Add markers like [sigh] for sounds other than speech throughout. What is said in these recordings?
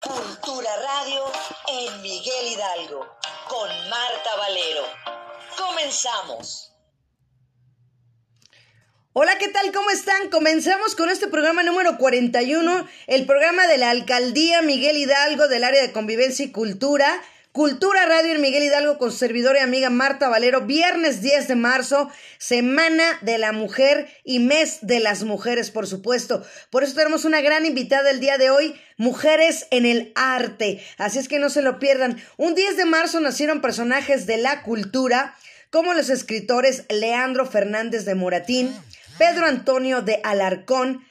Cultura Radio en Miguel Hidalgo con Marta Valero. Comenzamos. Hola, ¿qué tal? ¿Cómo están? Comenzamos con este programa número 41, el programa de la Alcaldía Miguel Hidalgo del área de convivencia y cultura. Cultura Radio en Miguel Hidalgo con servidora y amiga Marta Valero, viernes 10 de marzo, Semana de la Mujer y Mes de las Mujeres, por supuesto. Por eso tenemos una gran invitada el día de hoy, Mujeres en el Arte. Así es que no se lo pierdan. Un 10 de marzo nacieron personajes de la cultura, como los escritores Leandro Fernández de Moratín, Pedro Antonio de Alarcón,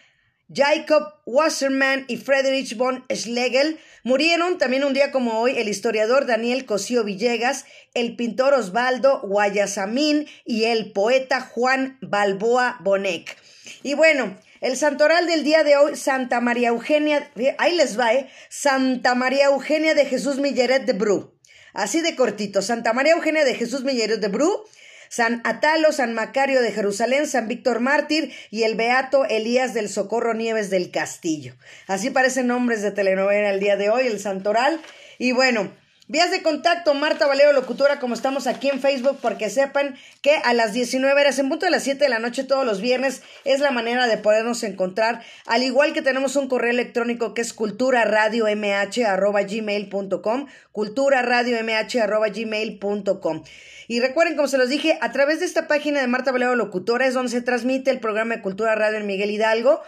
Jacob Wasserman y Friedrich von Schlegel murieron también un día como hoy el historiador Daniel Cosío Villegas, el pintor Osvaldo Guayasamín y el poeta Juan Balboa Bonek. Y bueno, el santoral del día de hoy, Santa María Eugenia, ahí les va, ¿eh? Santa María Eugenia de Jesús Milleret de Bru. Así de cortito, Santa María Eugenia de Jesús Milleret de Bru San Atalo, San Macario de Jerusalén, San Víctor Mártir y el Beato Elías del Socorro Nieves del Castillo. Así parecen nombres de telenovela el día de hoy, el Santoral. Y bueno, Vías de contacto, Marta Valero Locutora, como estamos aquí en Facebook, porque sepan que a las 19 horas, en punto de las 7 de la noche todos los viernes, es la manera de podernos encontrar, al igual que tenemos un correo electrónico que es culturaradiomh.gmail.com, culturaradiomh.gmail.com. Y recuerden, como se los dije, a través de esta página de Marta Valero Locutora es donde se transmite el programa de Cultura Radio en Miguel Hidalgo.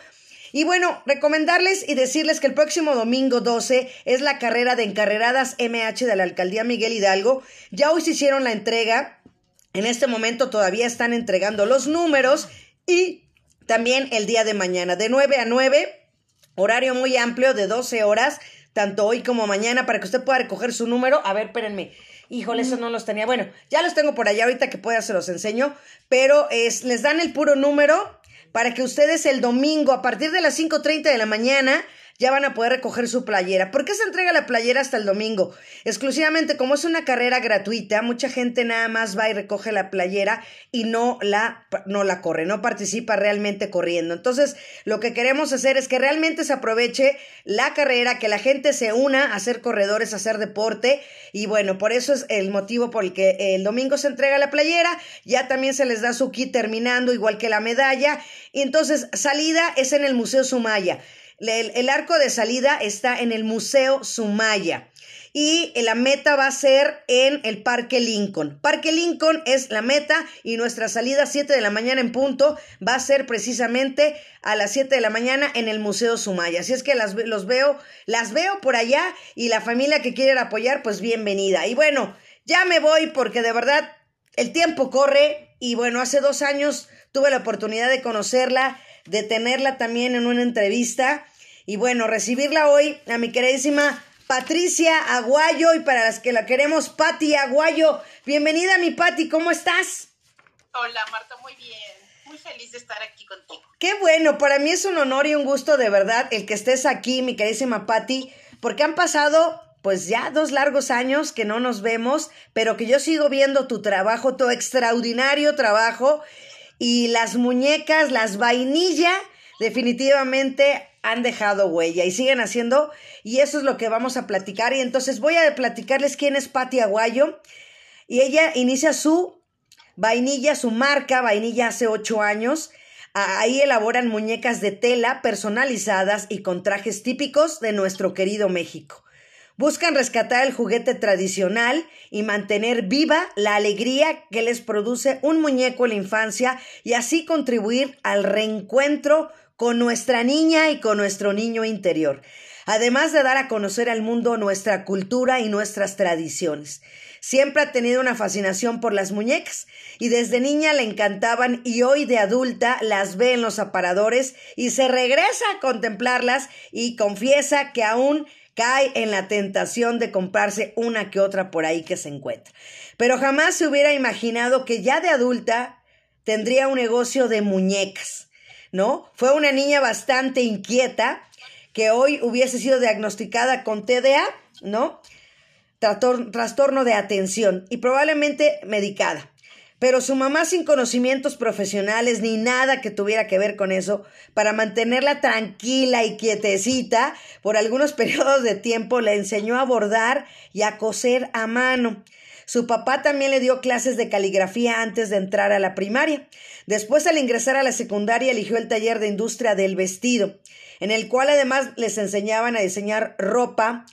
Y bueno, recomendarles y decirles que el próximo domingo 12 es la carrera de encarreradas MH de la Alcaldía Miguel Hidalgo. Ya hoy se hicieron la entrega. En este momento todavía están entregando los números y también el día de mañana de 9 a 9, horario muy amplio de 12 horas, tanto hoy como mañana para que usted pueda recoger su número. A ver, espérenme. Híjole, eso no los tenía. Bueno, ya los tengo por allá ahorita que pueda se los enseño, pero es, les dan el puro número para que ustedes el domingo a partir de las 5.30 de la mañana ya van a poder recoger su playera. ¿Por qué se entrega la playera hasta el domingo? Exclusivamente como es una carrera gratuita, mucha gente nada más va y recoge la playera y no la, no la corre, no participa realmente corriendo. Entonces, lo que queremos hacer es que realmente se aproveche la carrera, que la gente se una a hacer corredores, a hacer deporte. Y bueno, por eso es el motivo por el que el domingo se entrega la playera. Ya también se les da su kit terminando, igual que la medalla. Y entonces, salida es en el Museo Sumaya. El, arco de salida está en el Museo Sumaya y la meta va a ser en el Parque Lincoln. Parque Lincoln es la meta y nuestra salida 7 de la mañana en punto va a ser precisamente a las 7 de la mañana en el Museo Sumaya. Así es que las, los veo, las veo por allá y la familia que quiere apoyar, pues bienvenida. Y bueno, ya me voy porque de verdad el tiempo corre y bueno, hace dos años tuve la oportunidad de conocerla de tenerla también en una entrevista y bueno, recibirla hoy a mi queridísima Patricia Aguayo y para las que la queremos, Patti Aguayo. Bienvenida mi Patti, ¿cómo estás? Hola Marta, muy bien. Muy feliz de estar aquí contigo. Qué bueno, para mí es un honor y un gusto de verdad el que estés aquí, mi queridísima Patti, porque han pasado pues ya dos largos años que no nos vemos, pero que yo sigo viendo tu trabajo, tu extraordinario trabajo y las muñecas, las vainillas, definitivamente han dejado huella y siguen haciendo y eso es lo que vamos a platicar y entonces voy a platicarles quién es Patti Aguayo y ella inicia su vainilla, su marca vainilla hace ocho años. Ahí elaboran muñecas de tela personalizadas y con trajes típicos de nuestro querido México. Buscan rescatar el juguete tradicional y mantener viva la alegría que les produce un muñeco en la infancia y así contribuir al reencuentro con nuestra niña y con nuestro niño interior, además de dar a conocer al mundo nuestra cultura y nuestras tradiciones. Siempre ha tenido una fascinación por las muñecas y desde niña le encantaban y hoy de adulta las ve en los aparadores y se regresa a contemplarlas y confiesa que aún cae en la tentación de comprarse una que otra por ahí que se encuentra. Pero jamás se hubiera imaginado que ya de adulta tendría un negocio de muñecas, ¿no? Fue una niña bastante inquieta que hoy hubiese sido diagnosticada con TDA, ¿no? Trastorno de atención y probablemente medicada. Pero su mamá sin conocimientos profesionales ni nada que tuviera que ver con eso, para mantenerla tranquila y quietecita, por algunos [laughs] periodos de tiempo le enseñó a bordar y a coser a mano. Su papá también le dio clases de caligrafía antes de entrar a la primaria. Después, al ingresar a la secundaria, eligió el taller de industria del vestido, en el cual además les enseñaban a diseñar ropa,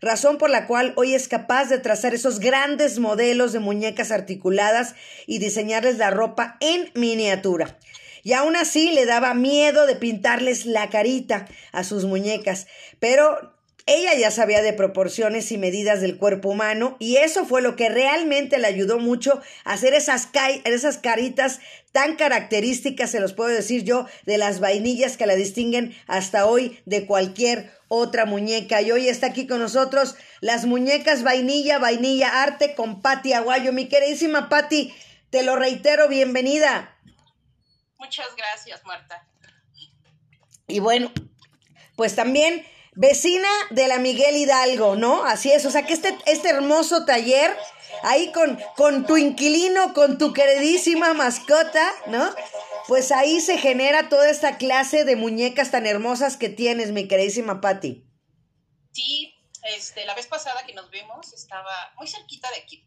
razón por la cual hoy es capaz de trazar esos grandes modelos de muñecas articuladas y diseñarles la ropa en miniatura. Y aún así le daba miedo de pintarles la carita a sus muñecas, pero ella ya sabía de proporciones y medidas del cuerpo humano y eso fue lo que realmente le ayudó mucho a hacer esas, esas caritas tan características, se los puedo decir yo, de las vainillas que la distinguen hasta hoy de cualquier otra muñeca. Y hoy está aquí con nosotros las muñecas vainilla, vainilla arte con Patti Aguayo. Mi queridísima Patti, te lo reitero, bienvenida. Muchas gracias, Marta. Y bueno, pues también vecina de la Miguel Hidalgo, ¿no? Así es, o sea que este, este hermoso taller, ahí con, con tu inquilino, con tu queridísima mascota, ¿no? Pues ahí se genera toda esta clase de muñecas tan hermosas que tienes, mi queridísima Patti. Sí, este, la vez pasada que nos vimos estaba muy cerquita de aquí,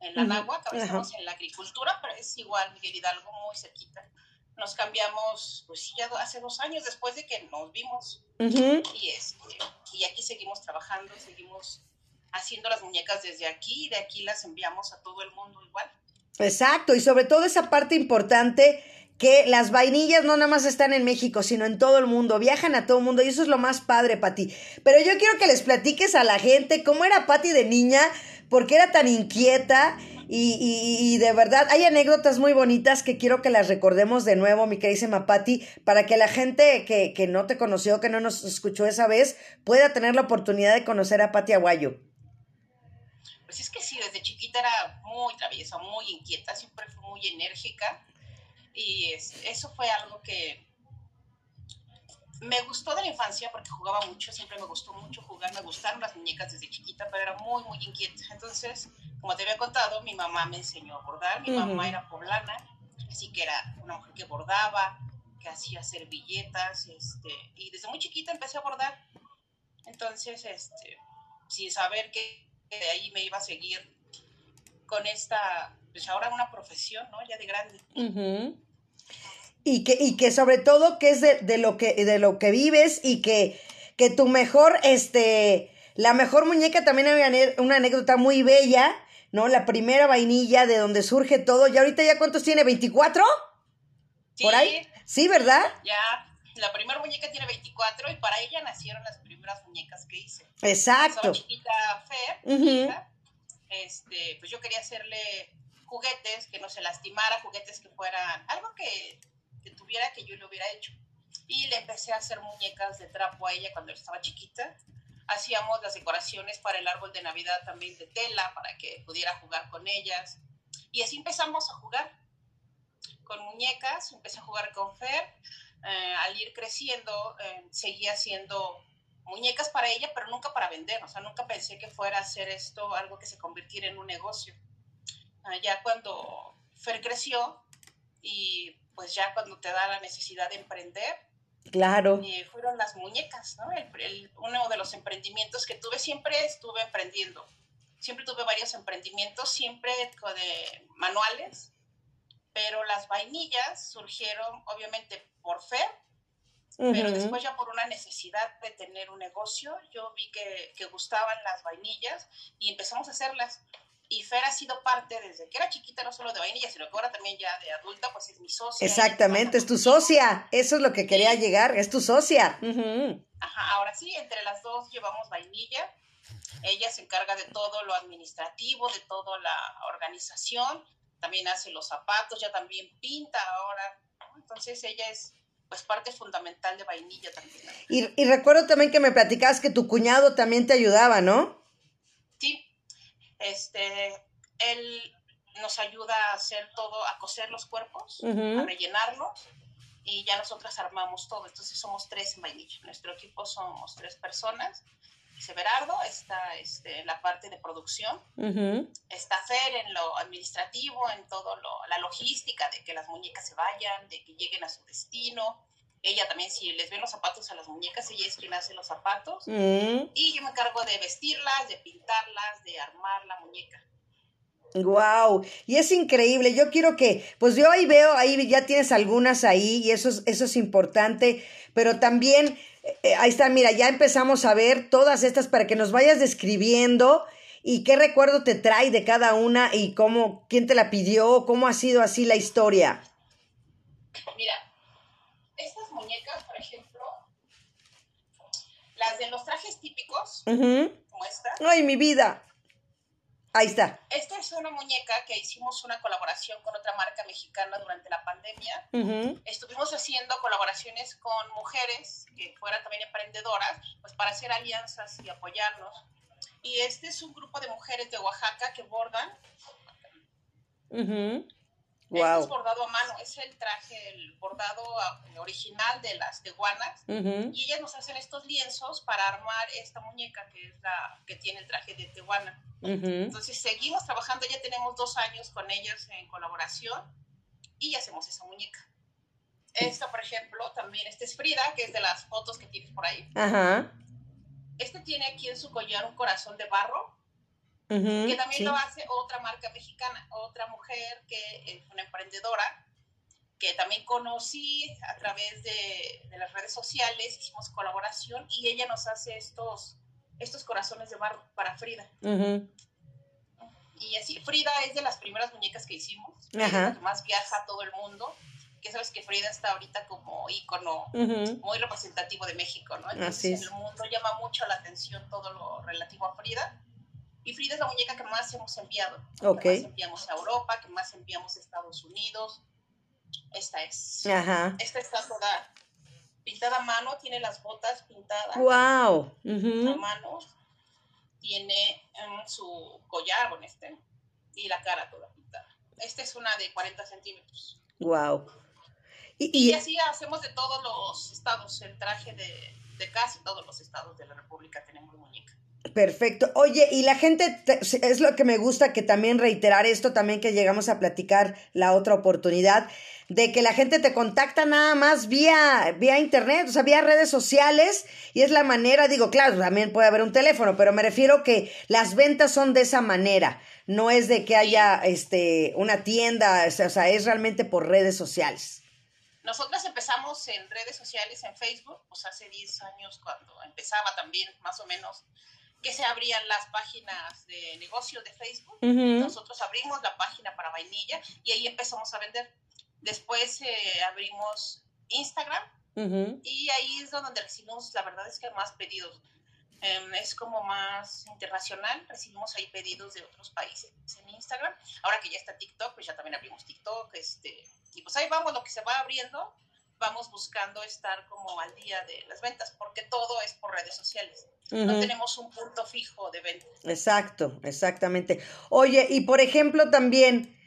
en la Nagua, estamos en la agricultura, pero es igual, Miguel Hidalgo, muy cerquita nos cambiamos, pues ya hace dos años después de que nos vimos. Y, este, y aquí seguimos trabajando, seguimos haciendo las muñecas desde aquí y de aquí las enviamos a todo el mundo igual. Exacto, y sobre todo esa parte importante que las vainillas no nada más están en México, sino en todo el mundo, viajan a todo el mundo y eso es lo más padre, Pati. Pero yo quiero que les platiques a la gente cómo era Pati de niña, porque era tan inquieta y, y, de verdad, hay anécdotas muy bonitas que quiero que las recordemos de nuevo, mi queridísima Patti, para que la gente que, que no te conoció, que no nos escuchó esa vez, pueda tener la oportunidad de conocer a Patti Aguayo. Pues es que sí, desde chiquita era muy traviesa, muy inquieta, siempre fue muy enérgica y eso fue algo que me gustó de la infancia porque jugaba mucho, siempre me gustó mucho jugar, me gustaron las muñecas desde chiquita, pero era muy, muy inquieta. Entonces, como te había contado, mi mamá me enseñó a bordar, mi mamá era poblana, así que era una mujer que bordaba, que hacía servilletas, este, y desde muy chiquita empecé a bordar. Entonces, este, sin saber que de ahí me iba a seguir con esta, pues ahora una profesión, ¿no? Ya de grande y que, y que sobre todo que es de, lo que, de lo que vives y que, que tu mejor, este, la mejor muñeca también hay una anécdota muy bella, ¿no? La primera vainilla de donde surge todo. ¿Y ahorita ya cuántos tiene? ¿24? ¿Por ahí? Sí, ¿verdad? Ya, la primera muñeca tiene 24 y para ella nacieron las primeras muñecas que hice. Exacto. chiquita Fer, este, pues yo quería hacerle juguetes que no se lastimara, juguetes que fueran algo que que tuviera que yo lo hubiera hecho. Y le empecé a hacer muñecas de trapo a ella cuando estaba chiquita. Hacíamos las decoraciones para el árbol de Navidad también de tela, para que pudiera jugar con ellas. Y así empezamos a jugar con muñecas, empecé a jugar con Fer. Eh, al ir creciendo, eh, seguía haciendo muñecas para ella, pero nunca para vender. O sea, nunca pensé que fuera a hacer esto algo que se convirtiera en un negocio. Uh, ya cuando Fer creció y pues ya cuando te da la necesidad de emprender. Claro. Y fueron las muñecas, ¿no? uno de los emprendimientos que tuve, siempre estuve emprendiendo. Siempre tuve varios emprendimientos, siempre de manuales, pero las vainillas surgieron obviamente por fe, pero después ya por una necesidad de tener un negocio, yo vi que, que gustaban las vainillas y empezamos a hacerlas. Y Fer ha sido parte desde que era chiquita, no solo de vainilla, sino que ahora también ya de adulta, pues es mi socia. Exactamente, es tu socia. Eso es lo que quería llegar, es tu socia. Ajá, ahora sí, entre las dos llevamos vainilla. Ella se encarga de todo lo administrativo, de toda la organización. También hace los zapatos, ya también pinta ahora. Entonces ella es pues parte fundamental de vainilla también. Y, y recuerdo también que me platicabas que tu cuñado también te ayudaba, ¿no? Este, él nos ayuda a hacer todo, a coser los cuerpos, a rellenarlos y ya nosotras armamos todo. Entonces somos tres en vainilla. Nuestro equipo somos tres personas Severardo, está este, en la parte de producción, está Fer en lo administrativo, en todo lo, la logística de que las muñecas se vayan, de que lleguen a su destino. Ella también, si les ven los zapatos a las muñecas, ella es quien hace los zapatos. Mm. Y yo me encargo de vestirlas, de pintarlas, de armar la muñeca. Wow, y es increíble. Yo quiero que, pues yo ahí veo, ahí ya tienes algunas ahí y eso es, eso es importante, pero también, eh, ahí está, mira, ya empezamos a ver todas estas para que nos vayas describiendo y qué recuerdo te trae de cada una y cómo, quién te la pidió, cómo ha sido así la historia. Muñecas, por ejemplo, las de los trajes típicos, Ujú. como esta, Ay, mi vida. Ahí está. esta es una muñeca que hicimos una colaboración con otra marca mexicana durante la pandemia. Ujú. Estuvimos haciendo colaboraciones con mujeres que fueran también emprendedoras, pues para hacer alianzas y apoyarnos. Y este es un grupo de mujeres de Oaxaca que bordan. Ujú. Este es Wow. bordado a mano, es el traje, el bordado ah, original de las teguanas. Ujú. Y ellas nos hacen estos lienzos para armar esta muñeca que es la que tiene el traje de teguana. Ujú. Entonces seguimos trabajando, ya tenemos dos años con ellas en colaboración y hacemos esa muñeca. Esta, por ejemplo, también, esta es Frida, que es de las fotos que tienes por ahí. Ajá. Este tiene aquí en su collar un corazón de barro, Ujú. que también Sí. lo hace otra marca mexicana, otra mujer que es una emprendedora, que también conocí a través de, de las redes sociales, hicimos colaboración y ella nos hace estos, estos corazones de barro para Frida. Ujú. Y así, Frida es de las primeras muñecas que hicimos, Ajá. es la que más viaja a todo el mundo, que sabes que Frida está ahorita como ícono Ujú. muy representativo de México, ¿no? Entonces Así es. en el mundo llama mucho la atención todo lo relativo a Frida. Y Frida es la muñeca que más hemos enviado. Ok. Que más enviamos a Europa, que más enviamos a Estados Unidos. Esta es. Ajá. Esta está toda pintada a mano, tiene las botas pintadas Wow. a Ujú. mano. Tiene em, su collar con este y la cara toda pintada. Esta es una de 40 centímetros. Wow. Y, Y y- así hacemos de todos los estados, el traje de, de casi todos los estados de la República tenemos. Perfecto. Oye, y la gente, te- es lo que me gusta que también reiterar esto, también que llegamos a platicar la otra oportunidad, de que la gente te contacta nada más vía, vía internet, o sea, vía redes sociales, y es la manera, digo, claro, también puede haber un teléfono, pero me refiero que las ventas son de esa manera, no es de que haya este una tienda, o sea, es realmente por redes sociales. Nosotras empezamos en redes sociales, en Facebook, pues hace 10 años cuando empezaba también, más o menos, que se abrían las páginas de negocio de Facebook. Ujú. Nosotros abrimos la página para vainilla y ahí empezamos a vender. Después eh, abrimos Instagram Ujú. y ahí es donde recibimos, la verdad es que más pedidos. Em, es como más internacional, recibimos ahí pedidos de otros países en Instagram. Ahora que ya está TikTok, pues ya también abrimos TikTok. Este, y pues ahí vamos, lo que se va abriendo, vamos buscando estar como al día de las ventas, porque todo es por redes sociales. No tenemos un punto fijo de venta. Exacto, exactamente. Oye, y por ejemplo también,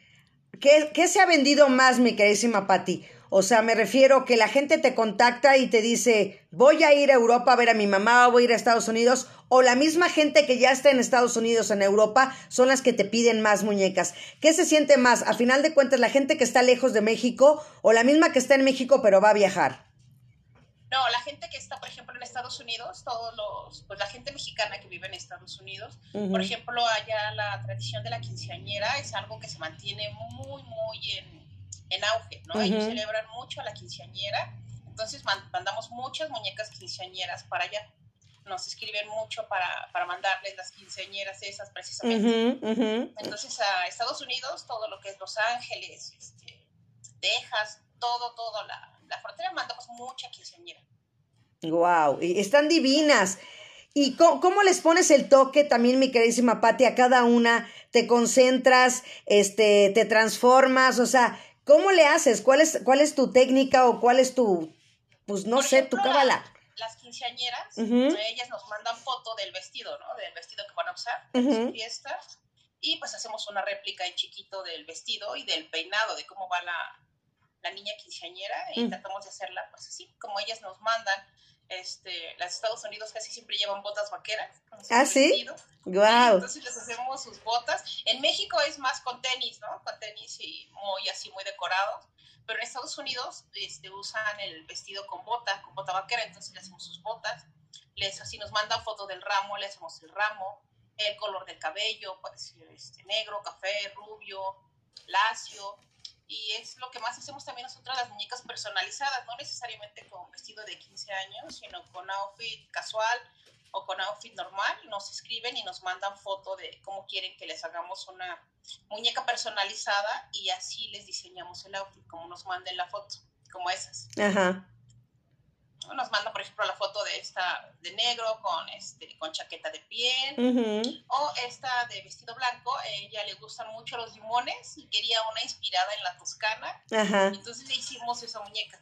¿qué, qué se ha vendido más, mi queridísima Patti? O sea, me refiero que la gente te contacta y te dice, voy a ir a Europa a ver a mi mamá, o voy a ir a Estados Unidos, o la misma gente que ya está en Estados Unidos, en Europa, son las que te piden más muñecas. ¿Qué se siente más? A final de cuentas, la gente que está lejos de México, o la misma que está en México pero va a viajar. No, la gente que está, por ejemplo, en Estados Unidos, todos los, pues la gente mexicana que vive en Estados Unidos, por ejemplo, allá la tradición de la quinceañera es algo que se mantiene muy, muy en, en auge, ¿no? Ellos Ujú. celebran mucho a la quinceañera, entonces man- mandamos muchas muñecas quinceañeras para allá. Nos escriben mucho para, para mandarles las quinceañeras esas precisamente. Entonces a Estados Unidos, todo lo que es Los Ángeles, este, Texas, todo, todo, la, la frontera, mandamos mucha quinceañera. Wow, y están divinas. ¿Y cómo, cómo les pones el toque también, mi queridísima Patti, a cada una? ¿Te concentras, este, te transformas? O sea, ¿cómo le haces? ¿Cuál es, cuál es tu técnica o cuál es tu, pues no Por sé, ejemplo, tu cábala? Las quinceañeras, Ujú. ellas nos mandan foto del vestido, ¿no? Del vestido que van a usar en su fiesta. Y pues hacemos una réplica en chiquito del vestido y del peinado, de cómo va la, la niña quinceañera. Y Mm. tratamos de hacerla, pues así, como ellas nos mandan. Este, las Estados Unidos casi siempre llevan botas vaqueras. Ah, sí. Wow. Entonces les hacemos sus botas. En México es más con tenis, ¿no? Con tenis y muy así, muy decorados. Pero en Estados Unidos este, usan el vestido con bota, con bota vaquera, entonces le hacemos sus botas. Les, así nos mandan foto del ramo, le hacemos el ramo, el color del cabello, puede ser este, negro, café, rubio, lacio y es lo que más hacemos también nosotros las muñecas personalizadas, no necesariamente con vestido de 15 años, sino con outfit casual o con outfit normal, nos escriben y nos mandan foto de cómo quieren que les hagamos una muñeca personalizada y así les diseñamos el outfit, como nos manden la foto, como esas. Ajá. Nos manda, por ejemplo, la foto de esta de negro con este con chaqueta de piel o esta de vestido blanco. A ella le gustan mucho los limones y quería una inspirada en la toscana. Entonces le hicimos esa muñeca.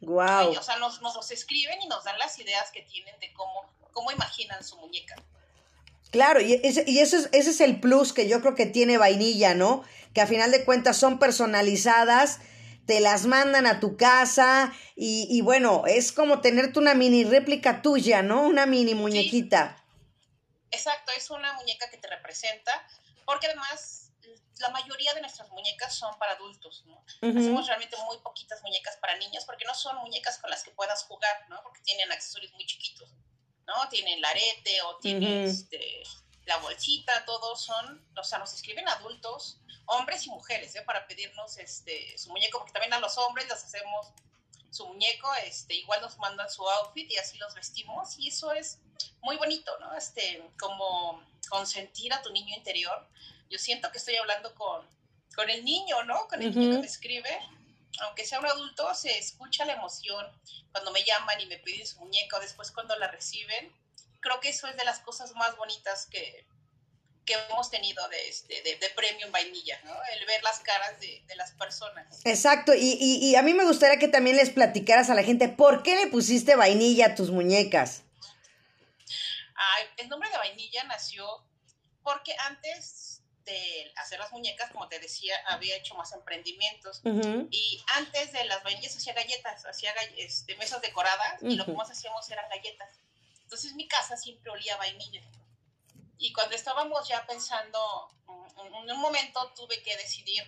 Wow. o sea, nos, nos escriben y nos dan las ideas que tienen de cómo, cómo imaginan su muñeca. Claro, y, ese, y ese, es, ese es el plus que yo creo que tiene vainilla, ¿no? Que a final de cuentas son personalizadas te las mandan a tu casa y, bueno, es como tenerte una mini réplica tuya, ¿no? Una mini muñequita. Exacto, es una muñeca que te representa, porque además la mayoría de nuestras muñecas son para adultos, ¿no? Hacemos realmente muy poquitas muñecas para niños porque no son muñecas con las que puedas jugar, ¿no? Porque tienen accesorios muy chiquitos, ¿no? Tienen el arete o tienen este, la bolsita, todos son, o sea, nos escriben adultos hombres y mujeres, ¿eh? para pedirnos este, su muñeco, porque también a los hombres les hacemos su muñeco, este, igual nos mandan su outfit y así los vestimos y eso es muy bonito, ¿no? Este, como consentir a tu niño interior. Yo siento que estoy hablando con, con el niño, ¿no? Con el niño que me escribe. Aunque sea un adulto, se escucha la emoción cuando me llaman y me piden su muñeco, después cuando la reciben. Creo que eso es de las cosas más bonitas que, que hemos tenido de, este, de, en vainilla, ¿no? El ver las caras de, de las personas. Exacto, y, y, y, a mí me gustaría que también les platicaras a la gente por qué le pusiste vainilla a tus muñecas. Ay, el nombre de vainilla nació porque antes de hacer las muñecas, como te decía, había hecho más emprendimientos. Y antes de las vainillas hacía galletas, hacía este, mesas decoradas y lo que más hacíamos eran galletas. Entonces mi casa siempre olía a vainilla. Y cuando estábamos ya pensando, en un momento tuve que decidir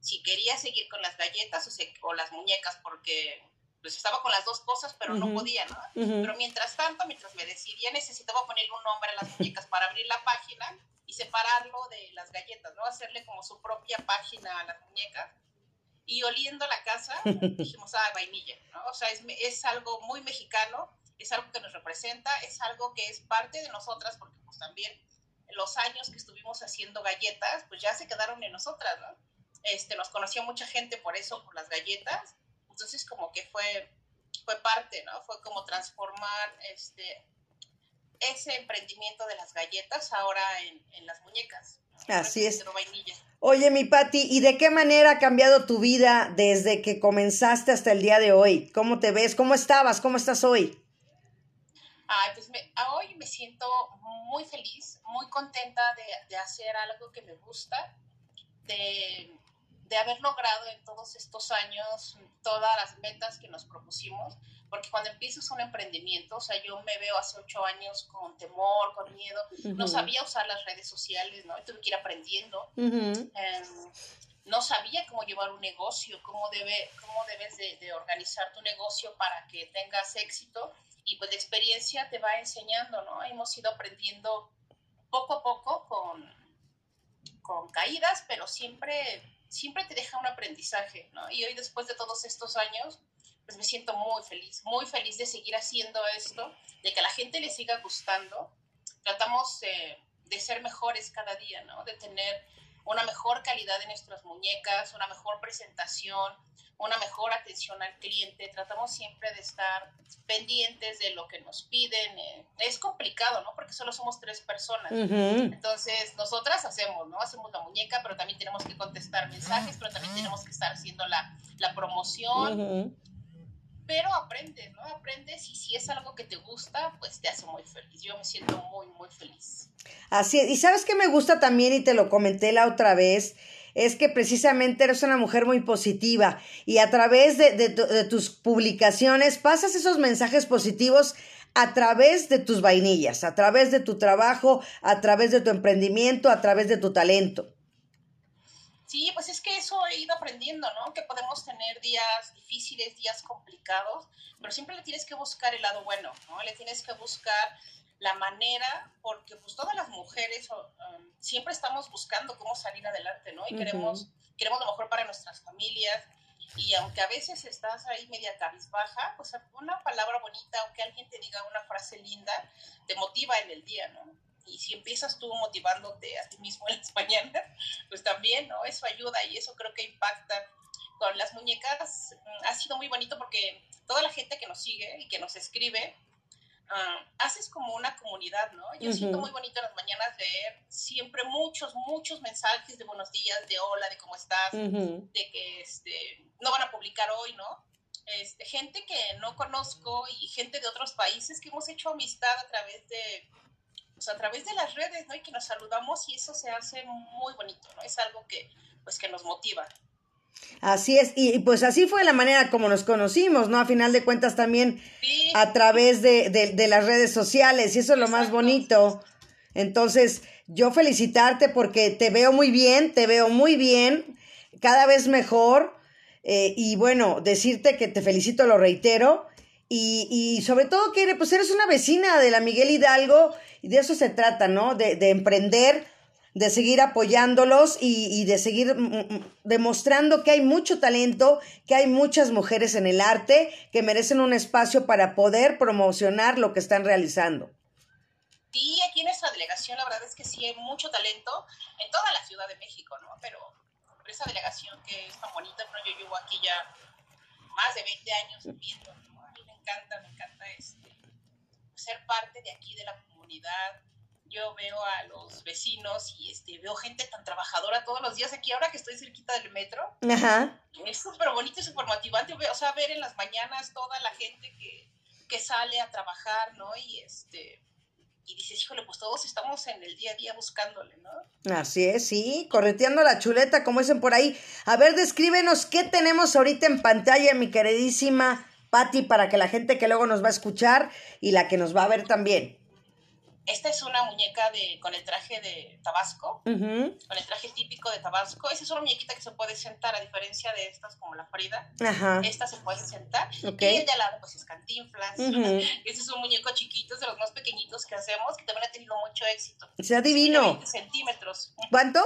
si quería seguir con las galletas o, las muñecas, porque pues estaba con las dos cosas, pero no podía, ¿no? Pero mientras tanto, mientras me decidía, necesitaba ponerle un nombre a las muñecas para abrir la página y separarlo de las galletas, ¿no? Hacerle como su propia página a las muñecas. Y oliendo la casa, [laughs] dijimos, ah, vainilla, ¿no? O sea, es, es algo muy mexicano, es algo que nos representa, es algo que es parte de nosotras, porque pues también los años que estuvimos haciendo galletas, pues ya se quedaron en nosotras, ¿no? Este, nos conoció mucha gente por eso, por las galletas. Entonces, como que fue, fue parte, ¿no? Fue como transformar este, ese emprendimiento de las galletas ahora en, las muñecas. Así es. Oye, mi Patti, ¿y de qué manera ha cambiado tu vida desde que comenzaste hasta el día de hoy? ¿Cómo te ves? ¿Cómo estabas? ¿Cómo estás hoy? Ay, pues me, hoy me siento muy feliz, muy contenta de, de hacer algo que me gusta, de, de, haber logrado en todos estos años todas las metas que nos propusimos, porque cuando empiezas un emprendimiento, o sea, yo me veo hace ocho años con temor, con miedo, no sabía usar las redes sociales, ¿no? Tuve que ir aprendiendo. Em, no sabía cómo llevar un negocio, cómo, debe, cómo debes de, de organizar tu negocio para que tengas éxito y pues la experiencia te va enseñando, ¿no? Hemos ido aprendiendo poco a poco con, con caídas, pero siempre, siempre te deja un aprendizaje, ¿no? Y hoy después de todos estos años, pues me siento muy feliz, muy feliz de seguir haciendo esto, de que a la gente le siga gustando. Tratamos de ser mejores cada día, ¿no? De tener una mejor calidad de nuestras muñecas, una mejor presentación, una mejor atención al cliente. Tratamos siempre de estar pendientes de lo que nos piden. Eh, es complicado, ¿no? Porque solo somos tres personas. Entonces, nosotras hacemos, ¿no? Hacemos la muñeca, pero también tenemos que contestar mensajes, pero también tenemos que estar haciendo la, la promoción. Pero aprendes, ¿no? Aprendes y si es algo que te gusta, pues te hace muy feliz. Yo me siento muy, muy feliz. Así es. Y sabes que me gusta también, y te lo comenté la otra vez, es que precisamente eres una mujer muy positiva y a través de, de, tus publicaciones pasas esos mensajes positivos a través de tus vainillas, a través de tu trabajo, a través de tu emprendimiento, a través de tu talento. Sí, pues es que eso he ido aprendiendo, ¿no? Que podemos tener días difíciles, días complicados, pero siempre le tienes que buscar el lado bueno, ¿no? Le tienes que buscar la manera, porque pues todas las mujeres um, siempre estamos buscando cómo salir adelante, ¿no? Y queremos, queremos lo mejor para nuestras familias. Y aunque a veces estás ahí media cabizbaja, pues una palabra bonita, aunque alguien te diga una frase linda, te motiva en el día, ¿no? Y si empiezas tú motivándote a ti mismo en las [laughs] mañanas, pues también, ¿no? Eso ayuda y eso creo que impacta. Con las muñecas mm, ha sido muy bonito porque toda la gente que nos sigue y que nos escribe, Ah, haces como una comunidad, ¿no? Yo siento muy bonito en las mañanas leer siempre muchos, muchos mensajes de buenos días, de hola, de cómo estás, de que este, no van a publicar hoy, ¿no? Este, gente que no conozco y gente de otros países que hemos hecho amistad a través de, pues, a través de las redes, ¿no? Y que nos saludamos y eso se hace muy bonito, ¿no? Es algo que, pues, que nos motiva. Así es, y, pues así fue la manera como nos conocimos, ¿no? A final de cuentas también a través de, de, las redes sociales, y eso es lo más bonito. Entonces, yo felicitarte porque te veo muy bien, te veo muy bien, cada vez mejor, eh, y bueno, decirte que te felicito, lo reitero, y, y sobre todo que pues eres una vecina de la Miguel Hidalgo, y de eso se trata, ¿no? De, de emprender de seguir apoyándolos y, de seguir mm, mm, demostrando que hay mucho talento, que hay muchas mujeres en el arte que merecen un espacio para poder promocionar lo que están realizando. Sí, aquí en esta delegación la verdad es que sí hay mucho talento en toda la Ciudad de México, ¿no? Pero esa delegación que es tan bonita, yo llevo aquí ya más de 20 años viviendo, encanta, me encanta este, ser parte de aquí, de la comunidad, yo veo a los vecinos y este, veo gente tan trabajadora todos los días aquí, ahora que estoy cerquita del metro. Ajá. Es súper bonito y súper motivante, o sea, ver en las mañanas toda la gente que, que sale a trabajar, ¿no? Y este y dices, híjole, pues todos estamos en el día a día buscándole, ¿no? Así es, sí, correteando la chuleta, como dicen por ahí. A ver, descríbenos qué tenemos ahorita en pantalla, mi queridísima Patti, para que la gente que luego nos va a escuchar y la que nos va a ver también. Esta es una muñeca de, con el traje de Tabasco, con el traje típico de Tabasco. Esa es una muñequita que se puede sentar, a diferencia de estas como la Frida. Esta se puede sentar. Y el de al lado, pues es Cantinflas. Ese [laughs] es un muñeco chiquito, de los más pequeñitos que hacemos, que también ha tenido mucho éxito. Sea divino. 20 centímetros. ¿Cuánto?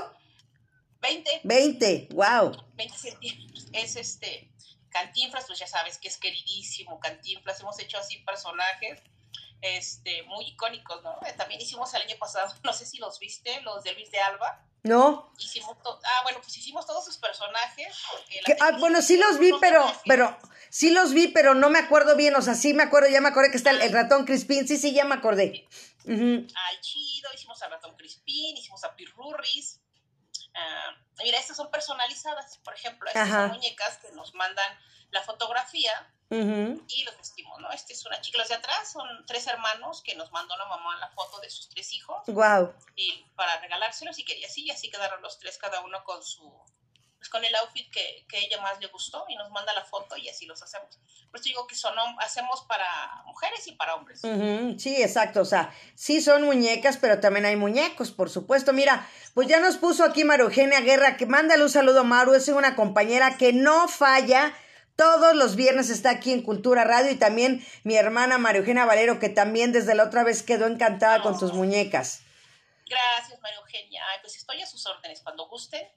20. 20, wow. 20 centímetros. Es este. Cantinflas, pues ya sabes que es queridísimo. Cantinflas, hemos hecho así personajes este, muy icónicos, ¿no? Eh, también hicimos el año pasado, [laughs] no sé si los viste, los de Luis de Alba. No. Hicimos ah, bueno, pues hicimos todos sus personajes. Ah, bueno, sí los vi, pero, pero, sí los vi, pero no me acuerdo bien, o sea, sí me acuerdo, ya me acordé que está el, ratón Crispín, sí, sí, ya me acordé. Ay, chido, hicimos al ratón Crispín, hicimos a Pirurris. Ah, mira, estas son personalizadas, por ejemplo, estas son muñecas que nos mandan la fotografía y los vestimos, ¿no? Este es una chica, los de atrás son tres hermanos que nos mandó la mamá la foto de sus tres hijos. Wow. Y para regalárselos y quería así, y así quedaron los tres cada uno con su con el outfit que, que ella más le gustó y nos manda la foto y así los hacemos. Por eso digo que son hacemos para mujeres y para hombres. Sí, exacto, o sea, sí son muñecas, pero también hay muñecos, por supuesto. Mira, pues ya nos puso aquí Maru Eugenia Guerra, que mándale un saludo a Maru, es una compañera que no falla todos los viernes está aquí en Cultura Radio y también mi hermana María Eugenia Valero, que también desde la otra vez quedó encantada con tus muñecas. Gracias, María Eugenia. pues estoy a sus órdenes cuando gusten.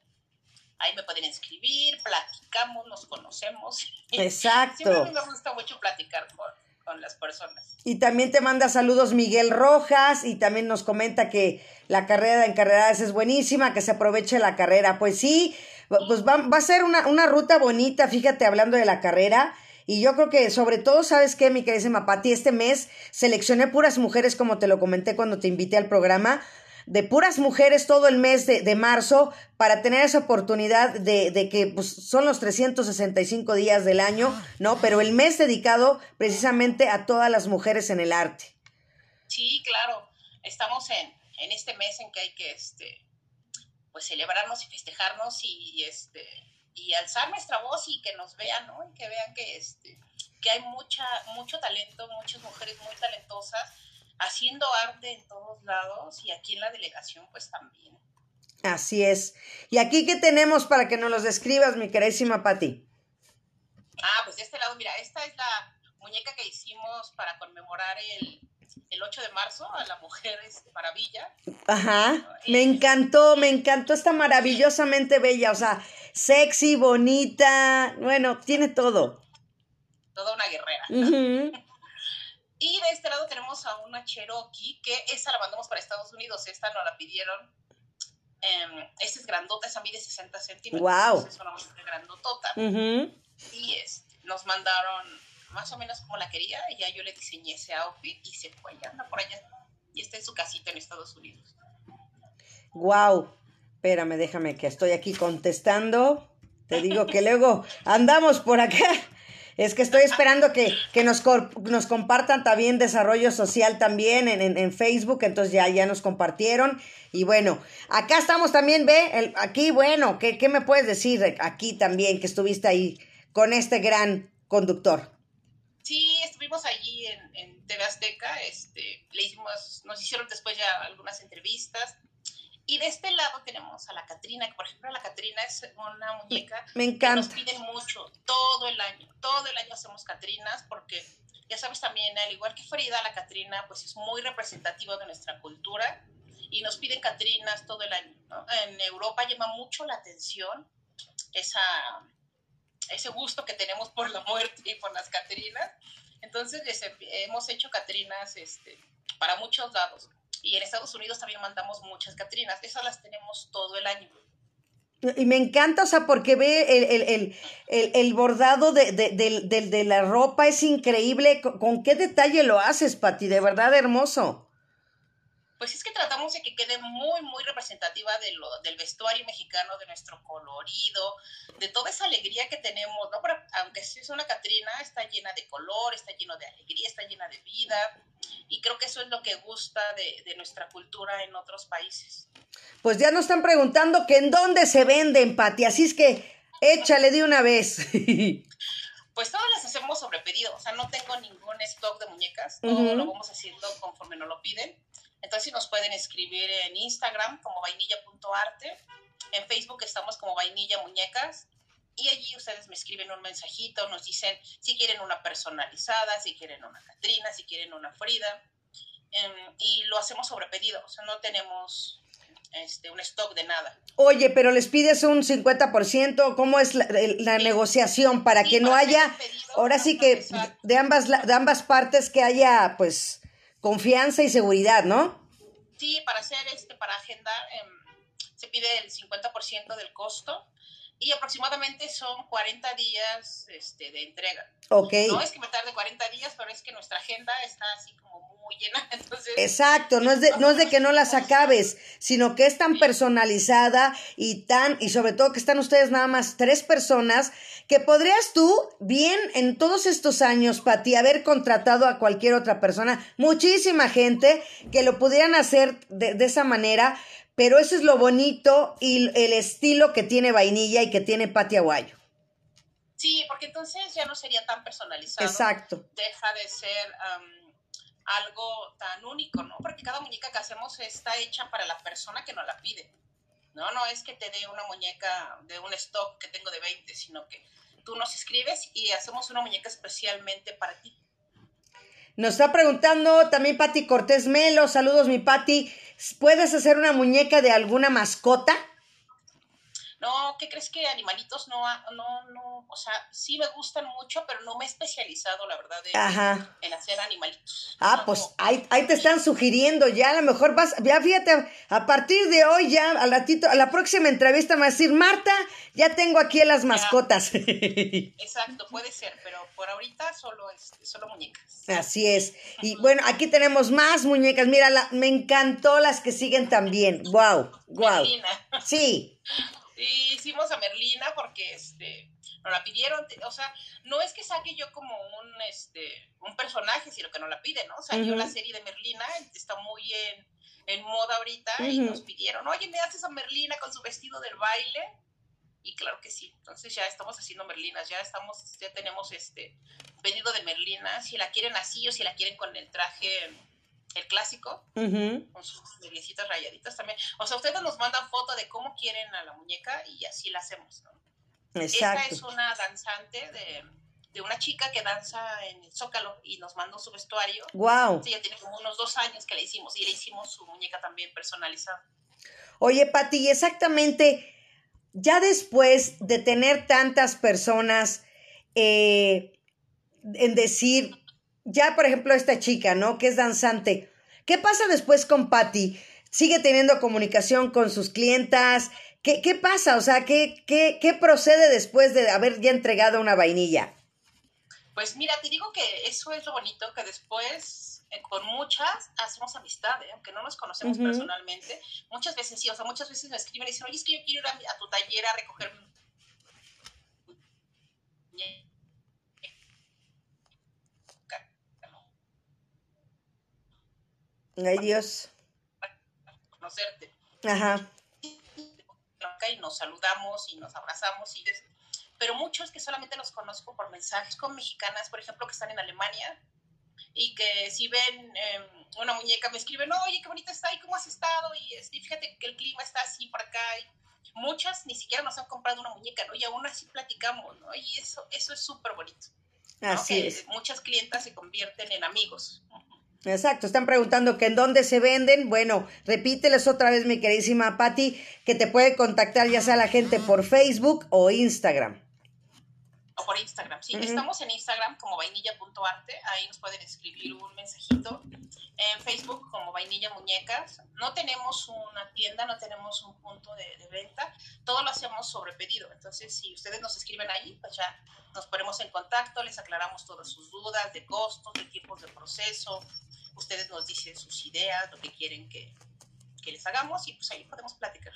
Ahí me pueden escribir, platicamos, nos conocemos. [laughs] Exacto. Siempre me gusta mucho platicar con, con las personas. Y también te manda saludos Miguel Rojas y también nos comenta que la carrera de encarreradas es buenísima, que se aproveche la carrera. Pues sí, pues va, va a ser una, una, ruta bonita, fíjate, hablando de la carrera. Y yo creo que sobre todo, ¿sabes qué, mi querida Mapati? Este mes seleccioné puras mujeres, como te lo comenté cuando te invité al programa, de puras mujeres todo el mes de, de marzo para tener esa oportunidad de, de que pues, son los 365 días del año, ¿no? Pero el mes dedicado precisamente a todas las mujeres en el arte. Sí, claro. Estamos en, en este mes en que hay que este, pues celebrarnos y festejarnos y este y alzar nuestra voz y que nos vean, ¿no? Y que vean que este que hay mucha mucho talento, muchas mujeres muy talentosas haciendo arte en todos lados y aquí en la delegación pues también. Así es. ¿Y aquí qué tenemos para que nos los describas, mi queridísima Patti? Ah, pues de este lado, mira, esta es la muñeca que hicimos para conmemorar el, el 8 de marzo a la mujer este, maravilla. Ajá, me encantó, me encantó esta maravillosamente bella, o sea, sexy, bonita, bueno, tiene todo. Toda una guerrera. Y de este lado tenemos a una Cherokee, que esa la mandamos para Estados Unidos, esta nos la pidieron. Eh, esta es grandota, esa mide 60 centímetros. Wow. Es una mujer grandotota. Y este, nos mandaron más o menos como la quería, y ya yo le diseñé ese outfit y se fue, ya anda por allá. Y está en su casita en Estados Unidos. Wow. Espérame, déjame que estoy aquí contestando. Te digo que luego andamos por acá. Es que estoy esperando que, que nos, nos compartan también desarrollo social también en, en, Facebook, entonces ya, ya nos compartieron. Y bueno, acá estamos también, ve, el, aquí, bueno, ¿qué, ¿qué me puedes decir aquí también que estuviste ahí con este gran conductor? Sí, estuvimos allí en, en TV Azteca, este, le hicimos, nos hicieron después ya algunas entrevistas. Y de este lado tenemos a la Catrina, que por ejemplo la Catrina es una muñeca Me encanta. que nos piden mucho, todo el año, todo el año hacemos Catrinas porque ya sabes también, al igual que Frida, la Catrina pues es muy representativa de nuestra cultura y nos piden Catrinas todo el año. ¿no? En Europa llama mucho la atención esa, ese gusto que tenemos por la muerte y por las Catrinas. Entonces les hemos hecho Catrinas este, para muchos lados. Y en Estados Unidos también mandamos muchas Catrinas. Esas las tenemos todo el año. Y me encanta, o sea, porque ve el, el, el, el, bordado de, de, de, de, la ropa, es increíble. ¿Con, ¿Con, qué detalle lo haces, Pati? De verdad hermoso. Pues es que tratamos de que quede muy, muy representativa de lo, del vestuario mexicano, de nuestro colorido, de toda esa alegría que tenemos, ¿no? Pero, aunque sí es una Catrina, está llena de color, está lleno de alegría, está llena de vida, y creo que eso es lo que gusta de, de nuestra cultura en otros países. Pues ya nos están preguntando que en dónde se venden, Pati, así es que échale de una vez. [laughs] Pues todas las hacemos sobre pedido, o sea, no tengo ningún stock de muñecas, todo uh -huh. lo vamos haciendo conforme nos lo piden. Entonces nos pueden escribir en Instagram como vainilla.arte, en Facebook estamos como vainilla muñecas y allí ustedes me escriben un mensajito, nos dicen si quieren una personalizada, si quieren una Catrina, si quieren una Frida um, y lo hacemos sobre pedido, o sea, no tenemos este, un stock de nada. Oye, pero les pides un 50%, ¿cómo es la, la sí. negociación para sí, que no haya, pedido, ahora sí que de ambas, de ambas partes que haya pues confianza y seguridad, ¿no? Sí, para hacer este, para agendar, eh, se pide el 50% del costo y aproximadamente son 40 días este, de entrega. Ok. No es que me tarde 40 días, pero es que nuestra agenda está así como llena, [laughs] entonces... Exacto, no es de, no es de que no las acabes, sino que es tan personalizada y tan, y sobre todo que están ustedes nada más tres personas, que podrías tú, bien, en todos estos años, Pati, haber contratado a cualquier otra persona, muchísima gente que lo pudieran hacer de, de esa manera, pero eso es lo bonito y el estilo que tiene Vainilla y que tiene Pati Aguayo. Sí, porque entonces ya no sería tan personalizado. Exacto. Deja de ser um, algo tan único, ¿no? Porque cada muñeca que hacemos está hecha para la persona que nos la pide. No, no es que te dé una muñeca de un stock que tengo de 20, sino que tú nos escribes y hacemos una muñeca especialmente para ti. Nos está preguntando también Pati Cortés Melo. Saludos, mi Pati. ¿Puedes hacer una muñeca de alguna mascota? No, ¿qué crees que animalitos no, no, no, o sea, sí me gustan mucho, pero no me he especializado, la verdad, en, hacer animalitos. Ah, no, pues no. ahí, ahí te están sugiriendo, ya a lo mejor vas, ya fíjate, a partir de hoy, ya al ratito, a la próxima entrevista me va a decir, Marta, ya tengo aquí a las ya. mascotas. [laughs] Exacto, puede ser, pero por ahorita solo, este, solo muñecas. Así es. Y bueno, aquí tenemos más muñecas. Mira, la, me encantó las que siguen también. Wow, wow. Sí. Y hicimos a Merlina porque este nos la pidieron, o sea, no es que saque yo como un este un personaje, sino que nos la piden, ¿no? Salió uh -huh. la serie de Merlina, está muy en, en moda ahorita y nos pidieron, oye, ¿me haces a Merlina con su vestido del baile? Y claro que sí. Entonces ya estamos haciendo merlinas, ya estamos, ya tenemos este pedido de merlinas, si la quieren así o si la quieren con el traje el clásico, con sus mediecitas rayaditas también. O sea, ustedes nos mandan foto de cómo quieren a la muñeca y así la hacemos, ¿no? Exacto. Esta es una danzante de, de, una chica que danza en el Zócalo y nos mandó su vestuario. Wow. Sí, ya tiene como unos dos años que le hicimos y le hicimos su muñeca también personalizada. Oye, Pati, exactamente ya después de tener tantas personas eh, en decir, ya por ejemplo esta chica, ¿no? Que es danzante, ¿qué pasa después con Patty? ¿Sigue teniendo comunicación con sus clientas? ¿Qué, qué pasa? O sea, ¿qué, qué, ¿qué procede después de haber ya entregado una vainilla? Pues mira, te digo que eso es lo bonito, que después eh, con muchas hacemos amistad, ¿eh? aunque no nos conocemos personalmente. Muchas veces sí, o sea, muchas veces me escriben y dicen, oye, es que yo quiero ir a, tu taller a recoger Ay, Dios. Conocerte. Ajá. Y nos saludamos y nos abrazamos. Y Pero muchos que solamente los conozco por mensajes, con mexicanas, por ejemplo, que están en Alemania, y que si ven em, una muñeca me escriben, oye, qué bonita está y cómo has estado y este, fíjate que el clima está así por acá. Y muchas ni siquiera nos han comprado una muñeca, ¿no? Y aún así platicamos, ¿no? Y eso, eso es súper bonito. Así es. Muchas clientas se convierten en amigos. Exacto, están preguntando que en dónde se venden. Bueno, repíteles otra vez, mi queridísima Patti, que te puede contactar ya sea la gente por Facebook o Instagram o por Instagram. Sí, estamos en Instagram como vainilla.arte, ahí nos pueden escribir un mensajito. En Facebook como Vainilla Muñecas. No tenemos una tienda, no tenemos un punto de, venta, todo lo hacemos sobre pedido. Entonces, si ustedes nos escriben ahí, pues ya nos ponemos en contacto, les aclaramos todas sus dudas de costos, de tiempos de proceso. Ustedes nos dicen sus ideas, lo que quieren que, que les hagamos y pues ahí podemos platicar.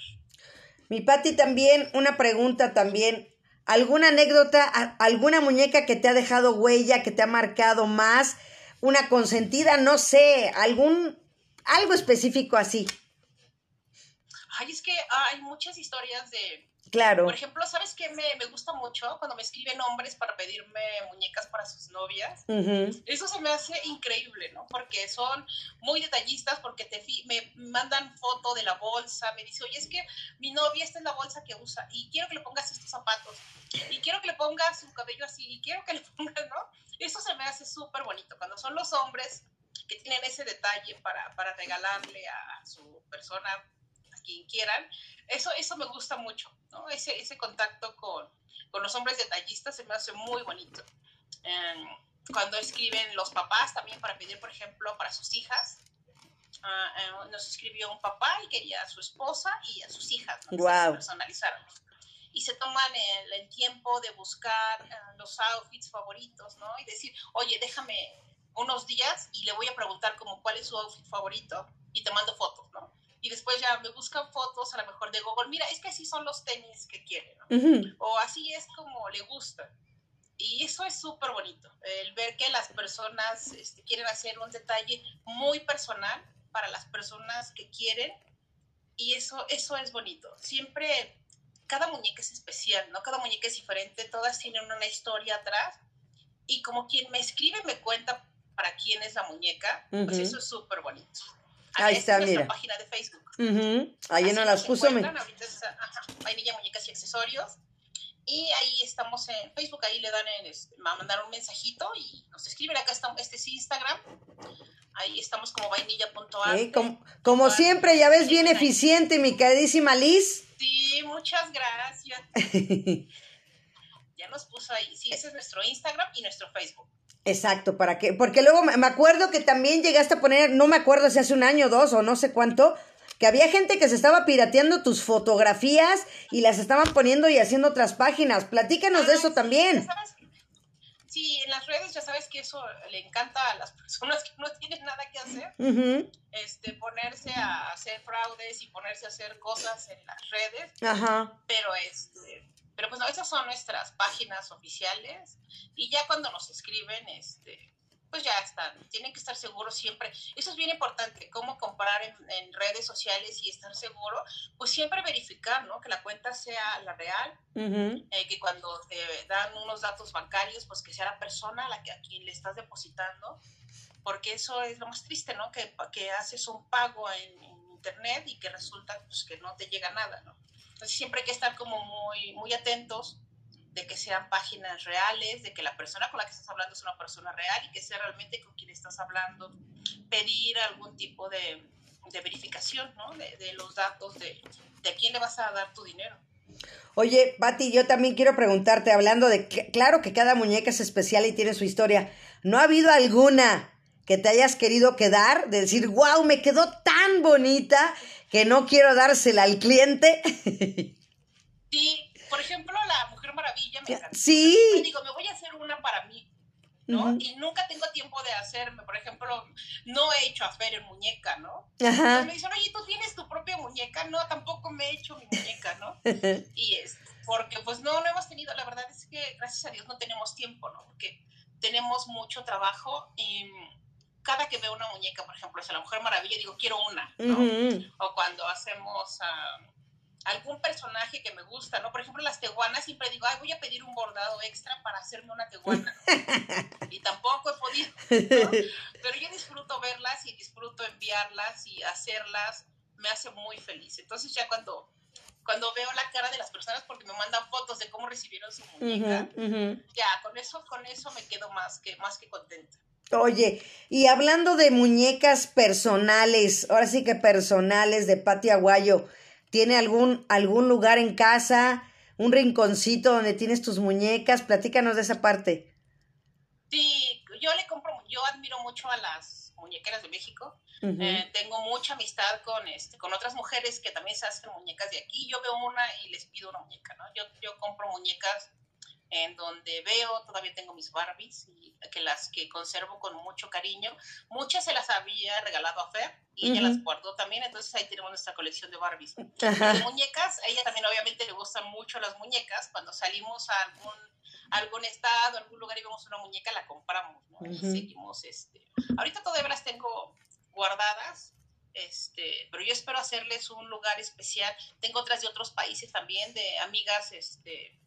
Mi Pati, también una pregunta también ¿Alguna anécdota, alguna muñeca que te ha dejado huella, que te ha marcado más? Una consentida, no sé, algún, algo específico así. Ay, es que hay muchas historias de, Claro. Por ejemplo, ¿sabes qué me, me, gusta mucho? Cuando me escriben hombres para pedirme muñecas para sus novias. Eso se me hace increíble, ¿no? Porque son muy detallistas, porque te me mandan foto de la bolsa, me dice, oye, es que mi novia esta es la bolsa que usa y quiero que le pongas estos zapatos y quiero que le pongas su cabello así y quiero que le [laughs] pongas, ¿no? Eso se me hace súper bonito. Cuando son los hombres que tienen ese detalle para, para regalarle a su persona quien quieran. Eso, eso me gusta mucho, ¿no? Ese, ese contacto con, con los hombres detallistas se me hace muy bonito. Em, cuando escriben los papás también para pedir, por ejemplo, para sus hijas, eh, nos escribió un papá y quería a su esposa y a sus hijas, ¿no? Wow. personalizaron. Y se toman el, el tiempo de buscar eh, los outfits favoritos, ¿no? Y decir, oye, déjame unos días y le voy a preguntar como cuál es su outfit favorito y te mando fotos, ¿no? Y después ya me buscan fotos a lo mejor de Google, mira, es que así son los tenis que quieren, o así es como le gusta. Y eso es súper bonito, el ver que las personas este, quieren hacer un detalle muy personal para las personas que quieren, y eso, eso es bonito. Siempre, cada muñeca es especial, ¿no? Cada muñeca es diferente, todas tienen una historia atrás, y como quien me escribe me cuenta para quién es la muñeca, pues eso es súper bonito. Ahí está, mira. página de Facebook. Ahí no las puso. Me... Ahorita es, vainilla, muñecas y accesorios. Y ahí estamos en Facebook, ahí le dan, en, este, a mandar un mensajito y nos escriben. Acá está, este es Instagram. Ahí estamos como vainilla.arte. como, como siempre, ya ves, bien eficiente, mi queridísima Liz. Sí, muchas gracias. [laughs] ya nos puso ahí. Sí, ese es nuestro Instagram y nuestro Facebook. Exacto, para qué, porque luego me acuerdo que también llegaste a poner, no me acuerdo si hace un año, dos o no sé cuánto, que había gente que se estaba pirateando tus fotografías y las estaban poniendo y haciendo otras páginas. Platícanos de eso también. Sí, en las redes ya sabes que eso le encanta a las [laughs] personas que no tienen nada que hacer. Este, ponerse a hacer fraudes y ponerse a hacer cosas en las redes. Ajá. Pero este, pero pues no, esas son nuestras páginas oficiales y ya cuando nos escriben, este, pues ya están, tienen que estar seguros siempre. Eso es bien importante, cómo comprar en, redes sociales y estar seguro, pues siempre verificar, ¿no? Que la cuenta sea la real, eh, que cuando te dan unos datos bancarios, pues que sea la persona a, la que, a quien le estás depositando, porque eso es lo más triste, ¿no? Que, que haces un pago en, internet y que resulta pues, que no te llega nada, ¿no? Entonces siempre hay que estar como muy, muy atentos de que sean páginas reales, de que la persona con la que estás hablando es una persona real y que sea realmente con quien estás hablando, pedir algún tipo de, verificación ¿no? de, los datos de, de quién le vas a dar tu dinero. Oye, Pati, yo también quiero preguntarte, hablando de, claro que cada muñeca es especial y tiene su historia, ¿no ha habido alguna que te hayas querido quedar, de decir, wow, me quedó tan bonita que no quiero dársela al cliente? [laughs] Sí, por ejemplo, la Maravilla me encanta. Sí. Me digo, me voy a hacer una para mí. ¿no? Y nunca tengo tiempo de hacerme, por ejemplo, no he hecho hacer en muñeca, ¿no? Ajá. me dicen, oye, ¿tú tienes tu propia muñeca? No, tampoco me he hecho mi muñeca, ¿no? [laughs] y es porque pues no, no hemos tenido, la verdad es que gracias a Dios no tenemos tiempo, ¿no? Porque tenemos mucho trabajo y cada que veo una muñeca, por ejemplo, es la Mujer Maravilla, digo, quiero una, ¿no? O cuando hacemos... Uh, algún personaje que me gusta, ¿no? Por ejemplo, las teguanas siempre digo, ay, voy a pedir un bordado extra para hacerme una teguana. [laughs] y tampoco he podido, ¿no? Pero yo disfruto verlas y disfruto enviarlas y hacerlas, me hace muy feliz. Entonces ya cuando, cuando veo la cara de las personas porque me mandan fotos de cómo recibieron su muñeca, ya con eso, con eso me quedo más que, más que contenta. Oye, y hablando de muñecas personales, ahora sí que personales de Pati Aguayo, ¿Tiene algún, algún lugar en casa, un rinconcito donde tienes tus muñecas? Platícanos de esa parte. Sí, yo le compro, yo admiro mucho a las muñequeras de México. Eh, tengo mucha amistad con, este, con otras mujeres que también se hacen muñecas de aquí. Yo veo una y les pido una muñeca, ¿no? Yo, yo compro muñecas en donde veo, todavía tengo mis Barbies, y que las que conservo con mucho cariño. Muchas se las había regalado a Fer y ella las guardó también, entonces ahí tenemos nuestra colección de Barbies. De muñecas, a ella también obviamente le gustan mucho las muñecas. Cuando salimos a algún, algún estado, algún lugar y vemos una muñeca, la compramos, ¿no? Y seguimos, este... Ahorita todavía las tengo guardadas, este, pero yo espero hacerles un lugar especial. Tengo otras de otros países también, de amigas, este,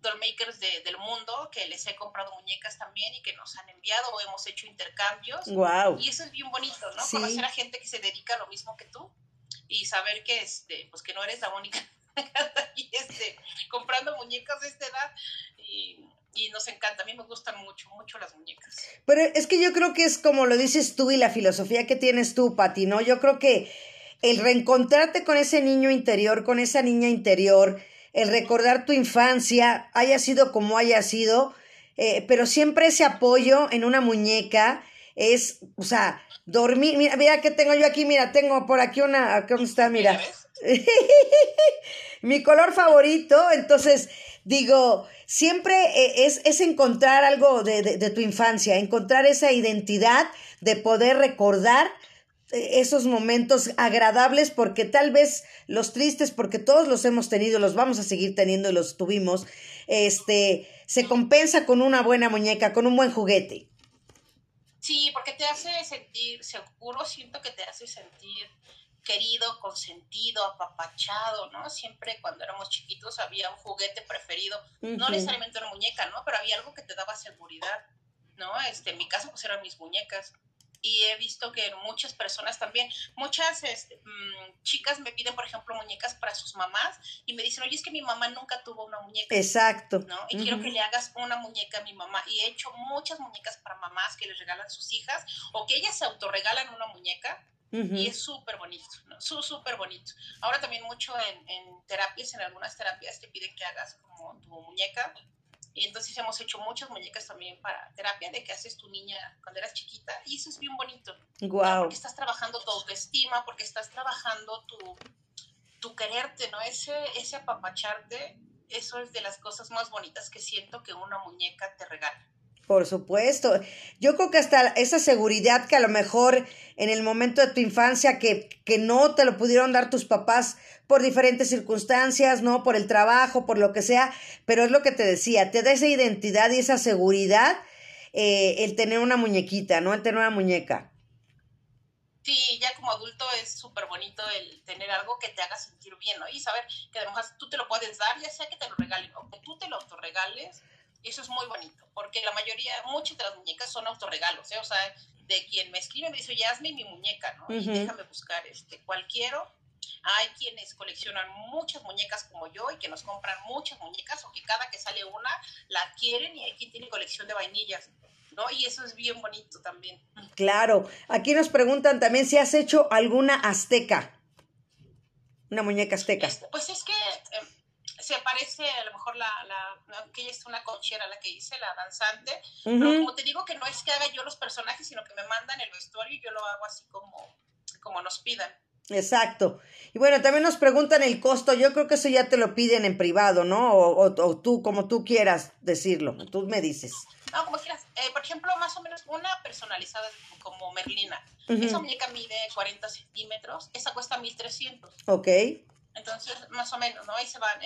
dollmakers de, del mundo que les he comprado muñecas también y que nos han enviado o hemos hecho intercambios. Wow. Y eso es bien bonito, ¿no? Conocer a gente que se dedica a lo mismo que tú y saber que, este, pues que no eres la única [laughs] y este, comprando muñecas de esta edad y, y nos encanta. A mí me gustan mucho, mucho las muñecas. Pero es que yo creo que es como lo dices tú y la filosofía que tienes tú, Pati, ¿no? Yo creo que el reencontrarte con ese niño interior, con esa niña interior, el recordar tu infancia, haya sido como haya sido, eh, pero siempre ese apoyo en una muñeca es, o sea, dormir, mira, mira que tengo yo aquí, mira, tengo por aquí una, ¿cómo está? Mira. [laughs] Mi color favorito, entonces digo, siempre eh, es, es encontrar algo de, de, de tu infancia, encontrar esa identidad de poder recordar esos momentos agradables porque tal vez los tristes porque todos los hemos tenido, los vamos a seguir teniendo y los tuvimos, este, se compensa con una buena muñeca, con un buen juguete. Sí, porque te hace sentir seguro, siento que te hace sentir querido, consentido, apapachado, ¿no? Siempre cuando éramos chiquitos había un juguete preferido, no necesariamente una muñeca, ¿no? Pero había algo que te daba seguridad, ¿no? Este, en mi caso pues eran mis muñecas y he visto que muchas personas también, muchas este, mm, chicas me piden, por ejemplo, muñecas para sus mamás y me dicen, oye, es que mi mamá nunca tuvo una muñeca. Exacto. ¿no? Y quiero que le hagas una muñeca a mi mamá. Y he hecho muchas muñecas para mamás que les regalan sus hijas o que ellas se autorregalan una muñeca. Y es súper bonito, ¿no? Súper bonito. Ahora también mucho en, en terapias, en algunas terapias te piden que hagas como tu muñeca y entonces hemos hecho muchas muñecas también para terapia de que haces tu niña cuando eras chiquita. Y eso es bien bonito. Wow. Porque estás trabajando tu autoestima, porque estás trabajando tu, tu quererte, ¿no? Ese, ese apapacharte, eso es de las cosas más bonitas que siento que una muñeca te regala. Por supuesto. Yo creo que hasta esa seguridad que a lo mejor en el momento de tu infancia que, que no te lo pudieron dar tus papás por diferentes circunstancias, ¿no? Por el trabajo, por lo que sea, pero es lo que te decía, te da esa identidad y esa seguridad eh, el tener una muñequita, ¿no? El tener una muñeca. Sí, ya como adulto es súper bonito el tener algo que te haga sentir bien, ¿no? Y saber que además tú te lo puedes dar, ya sea que te lo regalen o que tú te lo autorregales, eso es muy bonito, porque la mayoría, muchas de las muñecas son autorregalos, ¿eh? O sea, de quien me escribe me dice, oye, hazme mi muñeca, ¿no? Y déjame buscar este, cual quiero. Hay quienes coleccionan muchas muñecas como yo y que nos compran muchas muñecas o que cada que sale una la quieren y hay quien tiene colección de vainillas. ¿no? Y eso es bien bonito también. Claro. Aquí nos preguntan también si has hecho alguna azteca. Una muñeca azteca. Pues es que em, se parece a lo mejor la, la, que ella es una conchera la que hice, la danzante. Pero como te digo que no es que haga yo los personajes, sino que me mandan el vestuario y yo lo hago así como, como nos pidan. Exacto. Y bueno, también nos preguntan el costo. Yo creo que eso ya te lo piden en privado, ¿no? O, o tú, como tú quieras decirlo. Tú me dices. No, como quieras. Eh, por ejemplo, más o menos una personalizada como Merlina. Esa muñeca mide 40 centímetros, esa cuesta 1300. Ok. Entonces, más o menos, ¿no? Ahí se van.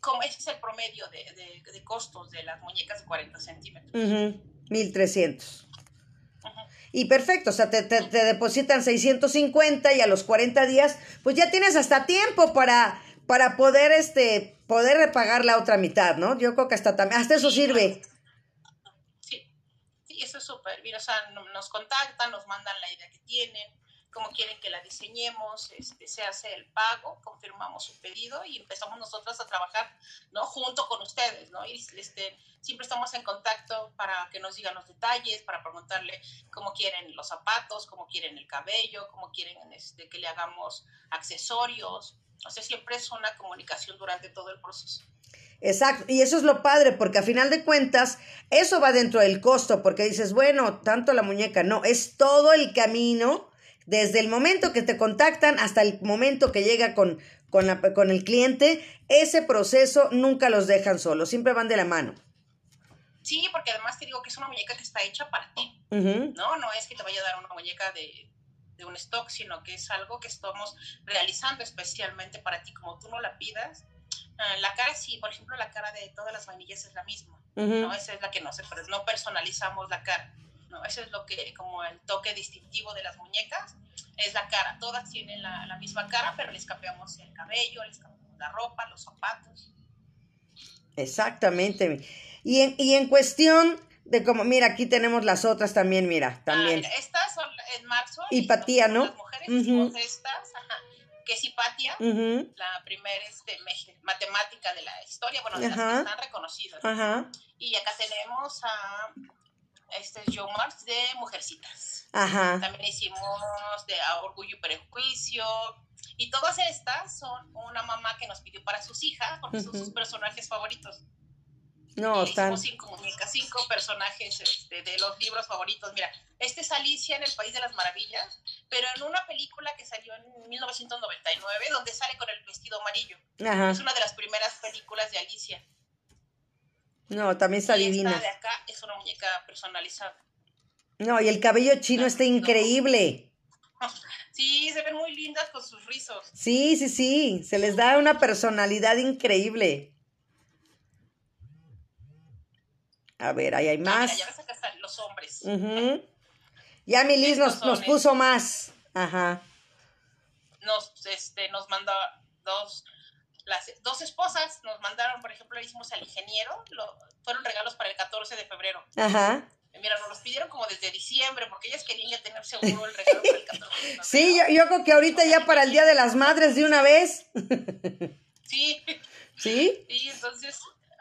como ese es el promedio de, de, costos de las muñecas de 40 centímetros. 1300. Y perfecto, o sea, te, te, te, depositan 650 y a los 40 días, pues ya tienes hasta tiempo para, para poder, este, poder repagar la otra mitad, ¿no? Yo creo que hasta, hasta eso sirve eso es súper bien, o sea, nos contactan, nos mandan la idea que tienen, cómo quieren que la diseñemos, este, se hace el pago, confirmamos su pedido y empezamos nosotros a trabajar, ¿no? Junto con ustedes, ¿no? Y este, siempre estamos en contacto para que nos digan los detalles, para preguntarle cómo quieren los zapatos, cómo quieren el cabello, cómo quieren este, que le hagamos accesorios. O sea, siempre es una comunicación durante todo el proceso. Exacto, y eso es lo padre, porque a final de cuentas, eso va dentro del costo, porque dices, bueno, tanto la muñeca, no, es todo el camino, desde el momento que te contactan hasta el momento que llega con, con, la, con el cliente, ese proceso nunca los dejan solos, siempre van de la mano. Sí, porque además te digo que es una muñeca que está hecha para ti, ¿no? No es que te vaya a dar una muñeca de, de un stock, sino que es algo que estamos realizando especialmente para ti, como tú no la pidas Ah, la cara sí, por ejemplo, la cara de todas las vainillas es la misma, ¿no? Esa es la que no se, no personalizamos la cara, ¿no? Eso es lo que, como el toque distintivo de las muñecas, es la cara. Todas tienen la, la misma cara, pero les cambiamos el cabello, les cambiamos la ropa, los zapatos. Exactamente. Y en, y en cuestión de como, mira, aquí tenemos las otras también, mira, también. Ah, estas son en marzo. Y Patía, ¿no? Las mujeres estas, ajá que es Hipatia, la primera este, matemática de la historia, bueno, de las que están reconocidas. Y acá tenemos a este Joe Marx de Mujercitas. También hicimos de Orgullo y Prejuicio. Y todas estas son una mamá que nos pidió para sus hijas, porque son sus personajes favoritos. No, están... Hicimos cinco muñecas, cinco personajes este, de los libros favoritos. Mira, este es Alicia en el País de las Maravillas, pero en una película que salió en 1999, donde sale con el vestido amarillo. Es una de las primeras películas de Alicia. No, también está y divina. Esta de acá es una muñeca personalizada. No, y el cabello chino está increíble. [laughs] Sí, se ven muy lindas con sus rizos. Sí, sí, sí, se les da una personalidad increíble. A ver, ahí hay más. ya ves acá están los hombres. Ya mi Liz nos, nos puso más. Ajá. Nos, este, nos mandó dos, las dos esposas, nos mandaron, por ejemplo, le hicimos al ingeniero, lo, fueron regalos para el 14 de febrero. Ajá. Mira, nos los pidieron como desde diciembre, porque ellas querían ya tener seguro el regalo para el 14 [laughs] Sí, yo, yo creo que ahorita ya para el Día de las Madres de una vez. [laughs] Sí. ¿Sí? Sí, entonces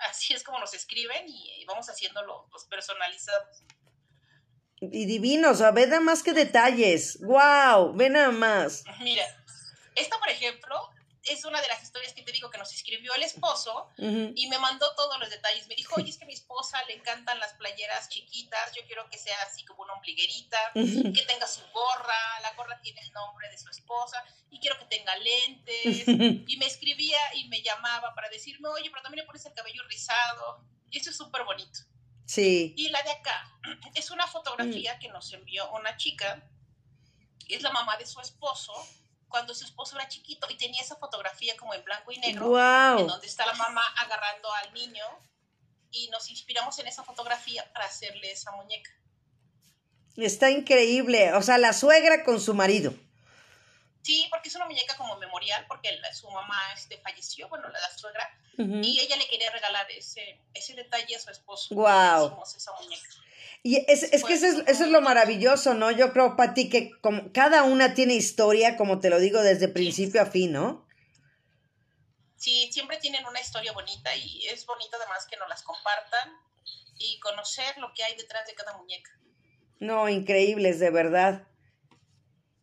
así es como nos escriben y, vamos haciéndolo los personalizados. Y divinos, a ver, nada más que detalles. ¡Wow! Ve nada más. Mira, esta, por ejemplo, es una de las historias que te digo que nos escribió el esposo y me mandó todos los detalles. Me dijo, oye, es que a mi esposa le encantan las playeras chiquitas, yo quiero que sea así como una ombliguerita, que tenga su gorra, la gorra tiene el nombre de su esposa y quiero que tenga lentes. y me escribía y me llamaba para decirme, oye, pero también le pones el cabello rizado. Y eso es súper bonito. Sí. Y la de acá es una fotografía que nos envió una chica, es la mamá de su esposo, cuando su esposo era chiquito y tenía esa fotografía como en blanco y negro, en donde está la mamá agarrando al niño y nos inspiramos en esa fotografía para hacerle esa muñeca. Está increíble, o sea, la suegra con su marido. Sí, porque es una muñeca como memorial, porque su mamá este, falleció, bueno, la, suegra, y ella le quería regalar ese, ese detalle a su esposo. Wow. esa muñeca. Y es, es que eso es, eso es, lo maravilloso, ¿no? Yo creo, Pati, que como cada una tiene historia, como te lo digo, desde principio a fin, ¿no? Sí, siempre tienen una historia bonita y es bonito además que nos las compartan y conocer lo que hay detrás de cada muñeca. No, increíbles, de verdad.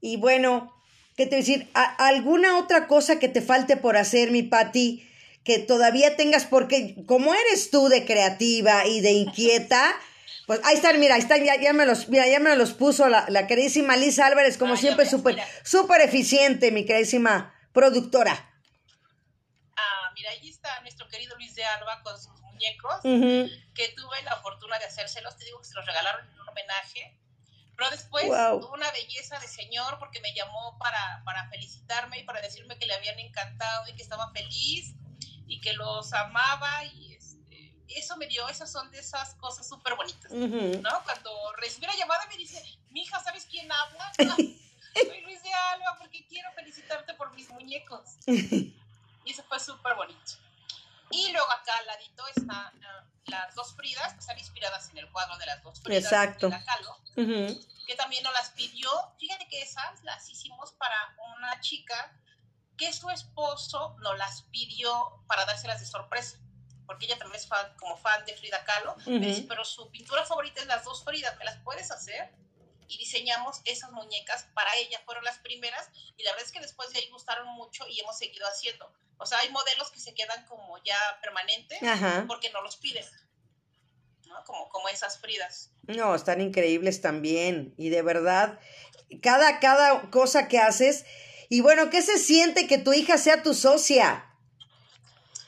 Y bueno, ¿qué te voy a decir? ¿Alguna otra cosa que te falte por hacer, mi Pati? Que todavía tengas, porque como eres tú de creativa y de inquieta, [laughs] pues ahí están, mira, ahí están, ya, ya me los, mira, ya me los puso la, la queridísima Lisa Álvarez, como ah, siempre, súper, súper eficiente, mi queridísima productora. Ah, mira, ahí está nuestro querido Luis de Alba con sus muñecos, que tuve la fortuna de hacérselos, te digo que se los regalaron en un homenaje pero después tuvo una belleza de señor porque me llamó para, para felicitarme y para decirme que le habían encantado y que estaba feliz y que los amaba y eso me dio, esas son de esas cosas súper bonitas, ¿no? Cuando recibí la llamada me dice, mi hija, ¿sabes quién habla? [laughs] Soy Luis de Alba porque quiero felicitarte por mis muñecos. [laughs] Y eso fue súper bonito. Y luego acá al ladito están ah, las dos Fridas, que están inspiradas en el cuadro de las dos Fridas Exacto. de la Calo, que también nos las pidió. Fíjate que esas las hicimos para una chica que su esposo nos las pidió para dárselas de sorpresa, porque ella también es fan, como fan de Frida Kahlo. Me dice, pero su pintura favorita es las dos Fridas, ¿me las puedes hacer? y diseñamos esas muñecas para ella, fueron las primeras y la verdad es que después de ahí gustaron mucho y hemos seguido haciendo. O sea, hay modelos que se quedan como ya permanentes porque no los piden. ¿no? Como, como esas Fridas. No, están increíbles también. Y de verdad, cada, cada cosa que haces. Y bueno, ¿qué se siente que tu hija sea tu socia?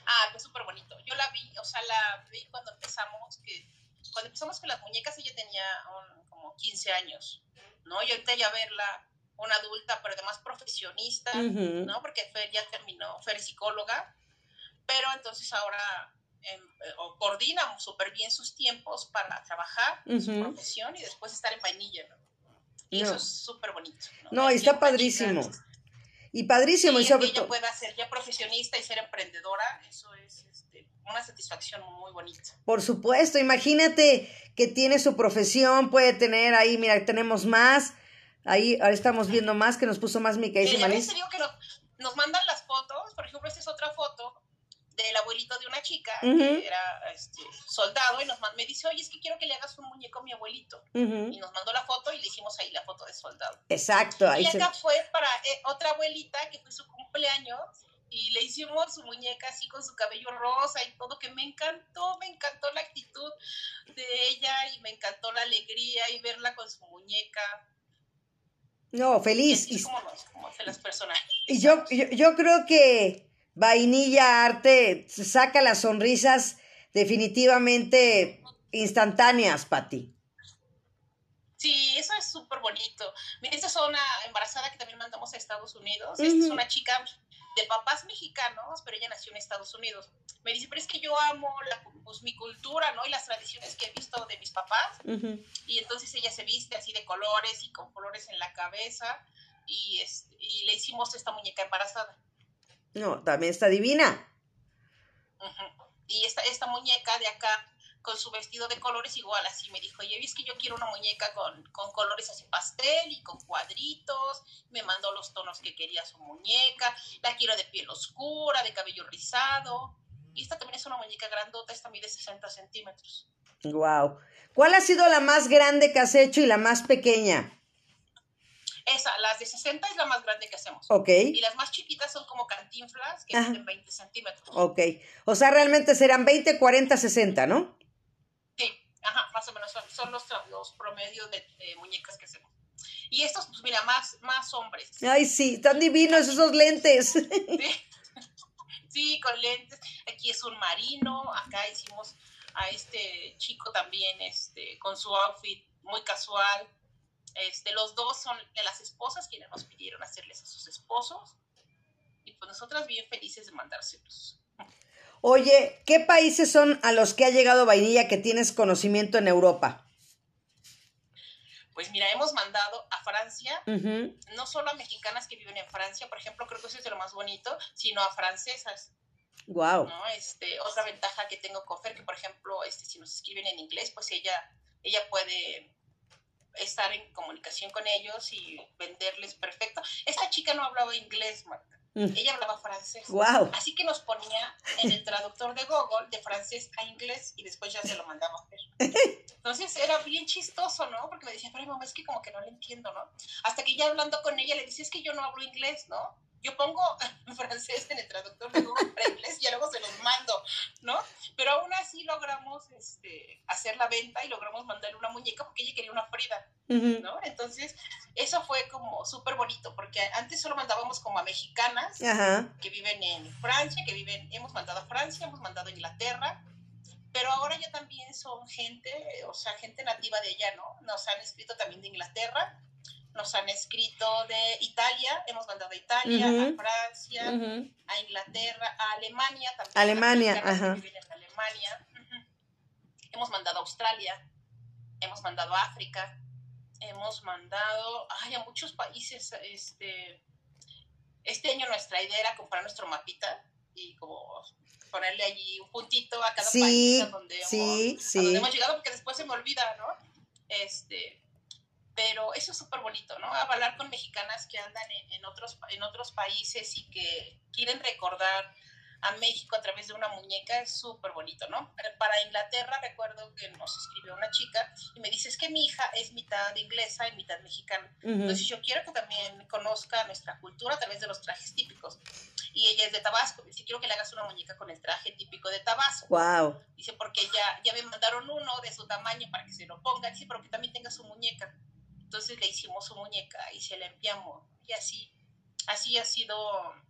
Ah, pues súper bonito. Yo la vi, o sea, la vi cuando empezamos, que cuando empezamos con las muñecas ella tenía como 15 años, ¿no? Y ahorita ya verla una adulta, pero además profesionista, ¿no? Porque Fer ya terminó, Fer es psicóloga, pero entonces ahora em, eh, coordina súper bien sus tiempos para trabajar en su profesión y después estar en vainilla, ¿no? Y eso es súper bonito. No, y está padrísimo. Y padrísimo. y sobre todo. pueda ser ya profesionista y ser emprendedora, eso es este, una satisfacción muy bonita. Por supuesto, imagínate que tiene su profesión, puede tener ahí, mira, tenemos más Ahí ahora estamos viendo más que nos puso más mi queridísima Sí, digo que nos, mandan las fotos, por ejemplo, esta es otra foto del abuelito de una chica que era este, soldado y nos me dice, oye, es que quiero que le hagas un muñeco a mi abuelito. Y nos mandó la foto y le hicimos ahí la foto de soldado. Exacto. Ahí y acá fue para eh, otra abuelita que fue su cumpleaños y le hicimos su muñeca así con su cabello rosa y todo, que me encantó, me encantó la actitud de ella y me encantó la alegría y verla con su muñeca. No, feliz. Y, como, como las personas. Y yo, yo, creo que Vainilla Arte saca las sonrisas definitivamente instantáneas, Pati. Sí, eso es súper bonito. Mira, esta es una embarazada que también mandamos a Estados Unidos. Esta es una chica de papás mexicanos, pero ella nació en Estados Unidos. Me dice, pero es que yo amo pues, mi cultura, ¿no? Y las tradiciones que he visto de mis papás. Y entonces ella se viste así de colores y con colores en la cabeza. Y, y le hicimos esta muñeca embarazada. No, también está divina. Y esta, esta muñeca de acá con su vestido de colores igual, así me dijo, oye, es que yo quiero una muñeca con, colores así pastel y con cuadritos, me mandó los tonos que quería su muñeca, la quiero de piel oscura, de cabello rizado, y esta también es una muñeca grandota, esta mide 60 centímetros. Wow. ¿Cuál ha sido la más grande que has hecho y la más pequeña? Esa, las de 60 es la más grande que hacemos. Ok. Y las más chiquitas son como cantinflas, que tienen 20 centímetros. Ok. O sea, realmente serán 20, 40, 60, ¿no? Ajá, más o menos son, los, los, promedios de, muñecas que hacemos. Y estos, pues mira, más, más hombres. Ay, sí, tan divinos esos lentes. [laughs] Sí. con lentes. Aquí es un marino. Acá hicimos a este chico también este, con su outfit muy casual. Este, los dos son de las esposas quienes nos pidieron hacerles a sus esposos. Y pues nosotras bien felices de mandárselos. Oye, ¿qué países son a los que ha llegado vainilla que tienes conocimiento en Europa? Pues mira, hemos mandado a Francia, no solo a mexicanas que viven en Francia, por ejemplo, creo que eso es de lo más bonito, sino a francesas, Wow. ¿no? Este, otra ventaja que tengo con Fer, que por ejemplo, este, si nos escriben en inglés, pues ella, ella puede estar en comunicación con ellos y venderles perfecto. Esta chica no hablaba inglés, Marta. Mm. Ella hablaba francés. Wow. Así que nos ponía en el traductor de Google de francés a inglés y después ya se lo mandaba a Fer. [laughs] Entonces era bien chistoso, ¿no? Porque me decía, pero mamá, es que como que no le entiendo, ¿no? Hasta que ya hablando con ella le decía, es que yo no hablo inglés, ¿no? Yo pongo [laughs] francés en el traductor de Google para inglés y luego se los mando, ¿no? Pero aún así logramos este, hacer la venta y logramos mandarle una muñeca porque ella quería una Frida. ¿no? Entonces, eso fue como súper bonito porque antes solo mandábamos como a mexicanas Ajá. que viven en Francia, que viven, hemos mandado a Francia, hemos mandado a Inglaterra, pero ahora ya también son gente, o sea, gente nativa de allá, ¿no? Nos han escrito también de Inglaterra, nos han escrito de Italia, hemos mandado a Italia, a Francia, a Inglaterra, a Alemania también. Alemania, ajá. que viven en Alemania. Hemos mandado a Australia, hemos mandado a África, hemos mandado ay, a muchos países. Este, este año nuestra idea era comprar nuestro mapita y como ponerle allí un puntito a cada Sí, país a donde, sí, hemos, a sí. donde hemos llegado, porque después se me olvida, ¿no? Este, pero eso es súper bonito, ¿no? Hablar con mexicanas que andan en, en otros, en otros países y que quieren recordar a México a través de una muñeca es súper bonito, ¿no? Para Inglaterra recuerdo que nos escribió una chica y me dice, es que mi hija es mitad inglesa y mitad mexicana. Entonces yo quiero que también conozca nuestra cultura a través de los trajes típicos. Y ella es de Tabasco, dice, quiero que le hagas una muñeca con el traje típico de Tabasco. Wow. Dice, porque ya, ya me mandaron uno de su tamaño para que se lo ponga. Dice, pero que también tenga su muñeca. Entonces le hicimos su muñeca y se la enviamos. Y así, así ha sido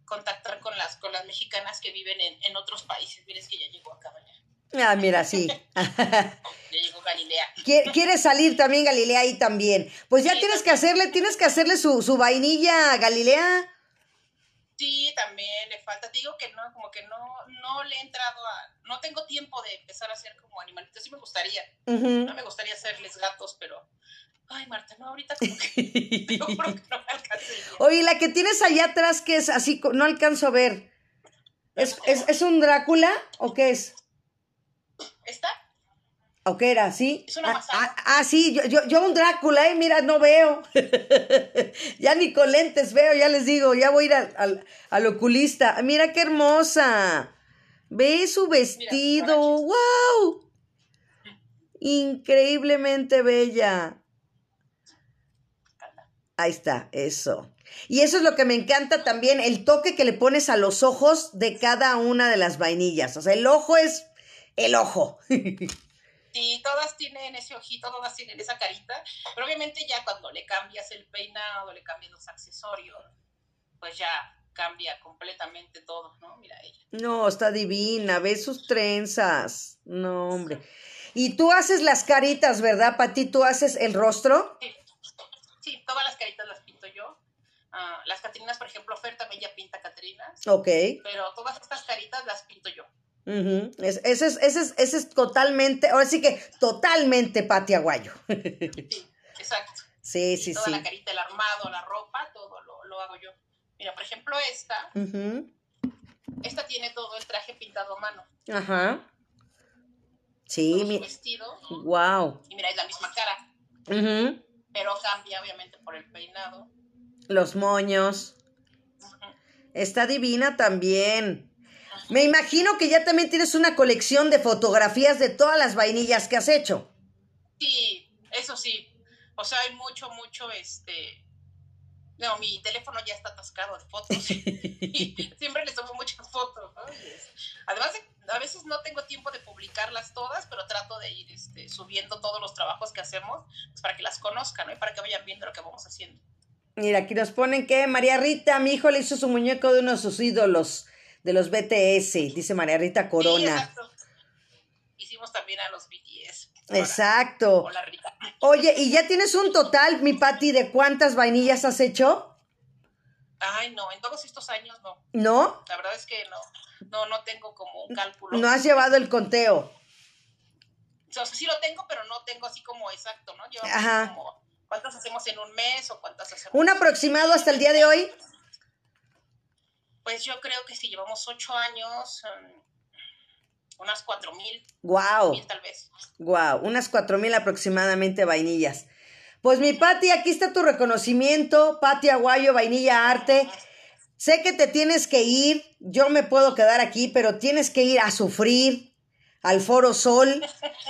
contactar con las, con las mexicanas que viven en, en otros países. Mira, es que ya llegó acá, ya, Ah, mira, sí. [laughs] [laughs] ya llegó Galilea. Quie- ¿Quieres salir también, Galilea, ahí también? Pues ya Sí, tienes que hacerle, tienes que hacerle su, su vainilla a Galilea. Sí, también le falta. Te digo que no, como que no, no le he entrado a. No tengo tiempo de empezar a hacer como animalitos. Sí me gustaría. No me gustaría hacerles gatos, pero. Ay, Marta, no, ahorita como que. [laughs] que no me alcancé. Oye, la que tienes allá atrás, que es así, no alcanzo a ver. ¿Es, es, es un Drácula o qué es? ¿Está? ¿O qué era? ¿Sí? Es una ah, ah, ah, sí, yo, yo, yo un Drácula, eh, mira, no veo. [laughs] ya ni con lentes veo, ya les digo, ya voy a ir al, al- al oculista. Mira qué hermosa. Ve su vestido. ¡Wow! Increíblemente bella. Ahí está, eso. Y eso es lo que me encanta también, el toque que le pones a los ojos de cada una de las vainillas. O sea, el ojo es el ojo. [laughs] Sí, todas tienen ese ojito, todas tienen esa carita, pero obviamente ya cuando le cambias el peinado, le cambias los accesorios, pues ya cambia completamente todo, ¿no? Mira ella. No, está divina, ve sus trenzas. No, hombre. Y tú haces las caritas, ¿verdad, Pati? ¿Tú haces el rostro? Sí, sí, todas caritas las pinto yo. Ah, las Catrinas, por ejemplo, Fer también ya pinta Catrinas, Ok. pero todas estas caritas las pinto yo. Es- ese, es, ese, es, ese es totalmente, ahora sí que totalmente Pati Aguayo. [laughs] Sí, exacto. sí, Y sí, toda sí. la carita, el armado, la ropa, todo lo, lo hago yo. Mira, por ejemplo, esta, Ujú. esta tiene todo el traje pintado a mano. Ajá. Sí, mi... vestido. wow. Y mira, es la misma cara, Ujú. Pero cambia obviamente por el peinado. Los moños. Está divina también. Me imagino que ya también tienes una colección de fotografías de todas las vainillas que has hecho. Sí, eso sí. O sea, hay mucho, mucho, este... No, mi teléfono ya está atascado de fotos. [laughs] [laughs] y siempre les tomo muchas fotos, ¿no? Además, de- a veces no tengo tiempo de publicarlas todas, pero trato de ir este, subiendo todos los trabajos que hacemos pues, para que las conozcan, ¿no? Y para que vayan viendo lo que vamos haciendo. Mira, aquí nos ponen que María Rita, mi hijo le hizo su muñeco de uno de sus ídolos, de los BTS, dice María Rita Sí, Corona. exacto. Hicimos también a los BTS. Exacto. Hola, Rita. Oye, ¿y ya tienes un total, mi Pati, de cuántas vainillas has hecho? Ay, no, en todos estos años no. ¿No? La verdad es que no, no, no tengo como un cálculo. No has llevado el conteo. O sea, sí lo tengo, pero no tengo así como exacto, ¿no? Llevamos Ajá. como cuántas hacemos en un mes o cuántas hacemos. ¿Un aproximado hasta el día de hoy? Pues yo creo que si llevamos ocho años, um, unas cuatro mil, Wow. mil tal vez. Wow, unas cuatro mil aproximadamente vainillas. Pues mi Pati, aquí está tu reconocimiento, Pati Aguayo, Vainilla Arte. Sé que te tienes que ir, yo me puedo quedar aquí, pero tienes que ir a sufrir al Foro Sol,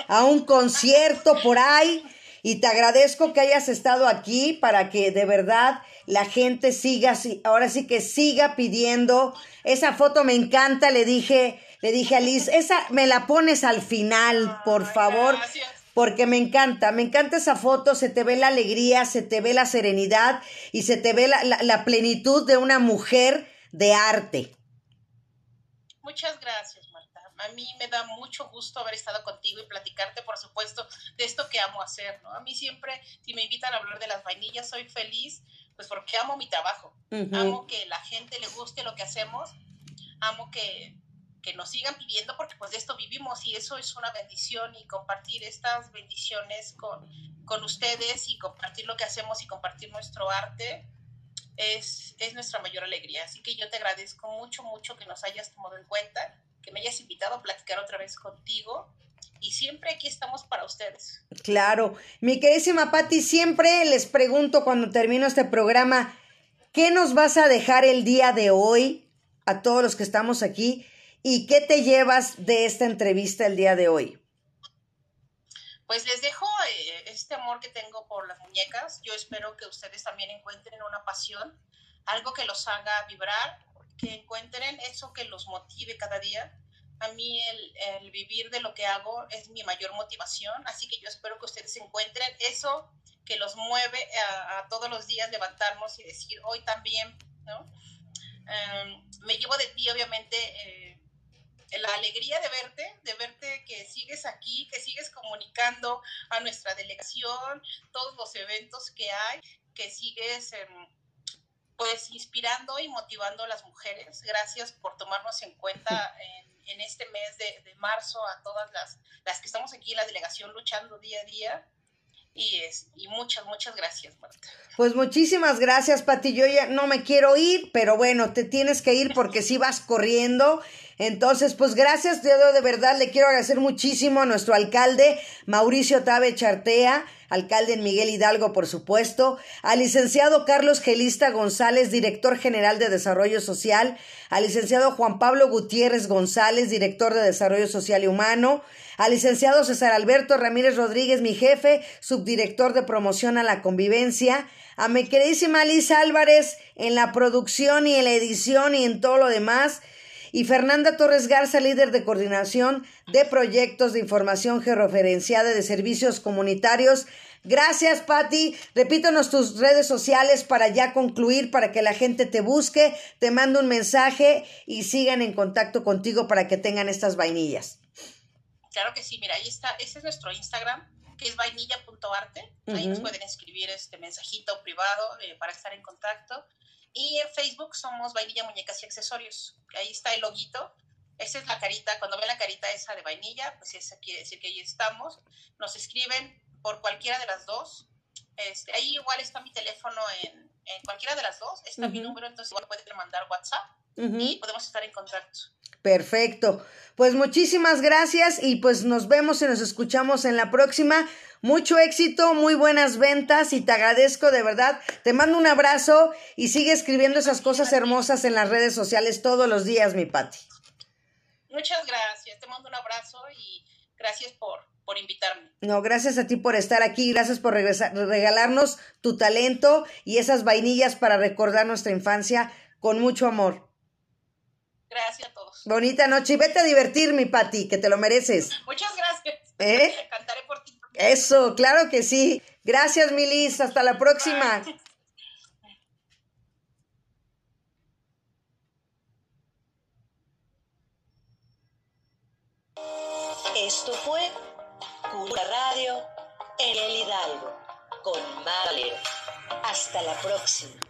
a un concierto por ahí. Y te agradezco que hayas estado aquí para que de verdad la gente siga, ahora sí que siga pidiendo. Esa foto me encanta, le dije, le dije a Liz, esa me la pones al final, por Ay, favor gracias. porque me encanta, me encanta esa foto, se te ve la alegría, se te ve la serenidad y se te ve la, la- la plenitud de una mujer de arte. Muchas gracias, Marta. A mí me da mucho gusto haber estado contigo y platicarte, por supuesto, de esto que amo hacer, ¿no? A mí siempre, si me invitan a hablar de las vainillas, soy feliz, pues porque amo mi trabajo. Amo que la gente le guste lo que hacemos, amo que, que nos sigan pidiendo porque pues de esto vivimos y eso es una bendición y compartir estas bendiciones con, con ustedes y compartir lo que hacemos y compartir nuestro arte es, es nuestra mayor alegría. Así que yo te agradezco mucho, mucho que nos hayas tomado en cuenta, que me hayas invitado a platicar otra vez contigo y siempre aquí estamos para ustedes. Claro, mi queridísima Patti, siempre les pregunto cuando termino este programa, ¿qué nos vas a dejar el día de hoy a todos los que estamos aquí? ¿Y qué te llevas de esta entrevista el día de hoy? Pues les dejo eh, este amor que tengo por las muñecas. Yo espero que ustedes también encuentren una pasión, algo que los haga vibrar, que encuentren eso que los motive cada día. A mí el, vivir de lo que hago es mi mayor motivación, así que yo espero que ustedes encuentren eso que los mueve a, a todos los días levantarnos y decir, hoy también, ¿no? Em, me llevo de ti, obviamente, eh, la alegría de verte, de verte que sigues aquí, que sigues comunicando a nuestra delegación, todos los eventos que hay, que sigues em, pues inspirando y motivando a las mujeres. Gracias por tomarnos en cuenta en, en este mes de, de marzo a todas las, las que estamos aquí en la delegación luchando día a día. Y, es, y muchas, muchas gracias, Marta. Pues muchísimas gracias, Pati. Yo ya no me quiero ir, pero bueno, te tienes que ir porque si vas corriendo. Entonces, pues gracias, yo de verdad le quiero agradecer muchísimo a nuestro alcalde, Mauricio Tabe Chartea, alcalde en Miguel Hidalgo, por supuesto, al licenciado Carlos Gelista González, director general de Desarrollo Social, al licenciado Juan Pablo Gutiérrez González, director de Desarrollo Social y Humano, al licenciado César Alberto Ramírez Rodríguez, mi jefe, subdirector de promoción a la convivencia, a mi queridísima Liz Álvarez en la producción y en la edición y en todo lo demás, y Fernanda Torres Garza, líder de coordinación de proyectos de información georreferenciada de servicios comunitarios. Gracias, Patti. Repítanos tus redes sociales para ya concluir, para que la gente te busque, te mande un mensaje y sigan en contacto contigo para que tengan estas vainillas. Claro que sí, mira, ahí está, ese es nuestro Instagram, que es vainilla.arte. Ahí Ujú. nos pueden escribir este mensajito privado eh, para estar en contacto. Y en Facebook somos Vainilla Muñecas y Accesorios. Ahí está el loguito. Esa es la carita. Cuando ven la carita esa de vainilla, pues esa quiere decir que ahí estamos. Nos escriben por cualquiera de las dos. Este, ahí igual está mi teléfono en, en cualquiera de las dos. Está mi Ujú. número, entonces igual pueden mandar WhatsApp Ujú. y podemos estar en contacto. Perfecto. Pues muchísimas gracias y pues nos vemos y nos escuchamos en la próxima. Mucho éxito, muy buenas ventas y te agradezco de verdad. Te mando un abrazo y sigue escribiendo esas cosas hermosas en las redes sociales todos los días, mi Pati. Muchas gracias. Te mando un abrazo y gracias por, por invitarme. No, gracias a ti por estar aquí, gracias por regresar, regalarnos tu talento y esas vainillas para recordar nuestra infancia con mucho amor. Gracias a todos. Bonita noche y vete a divertir, mi Pati, que te lo mereces. Muchas gracias. ¿Eh? Cantaré por ti. Eso, claro que sí. Gracias, Milis. Hasta la próxima. Bye. Esto fue Cura Radio en el Hidalgo con Mar Valero. Hasta la próxima.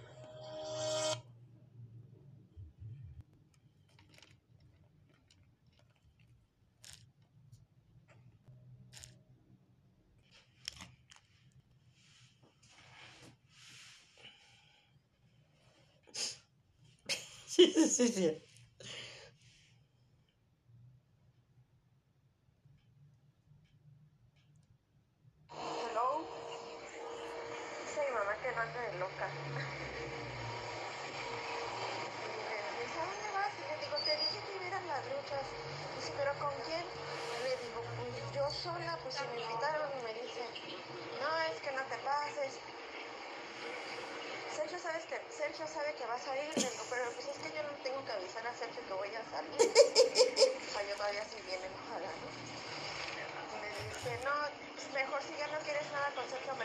Sí, sí. Hello. Dice mi mamá que no de loca. [laughs] Me dice, ¿a dónde vas? Y le digo, te dije que vieras las luchas. Dice, ¿pero con quién? Le digo, pues yo sola, pues si me invitaron. Y me dice, no, es que no te pases. Sergio, ¿sabes que Sergio sabe que vas a ir, le digo, pero pues es que yo no tengo que avisar a Sergio que voy a salir. [laughs] O sea, yo todavía sí bien enojada, ¿no? Y me dice, no, mejor si ya no quieres nada con Sergio,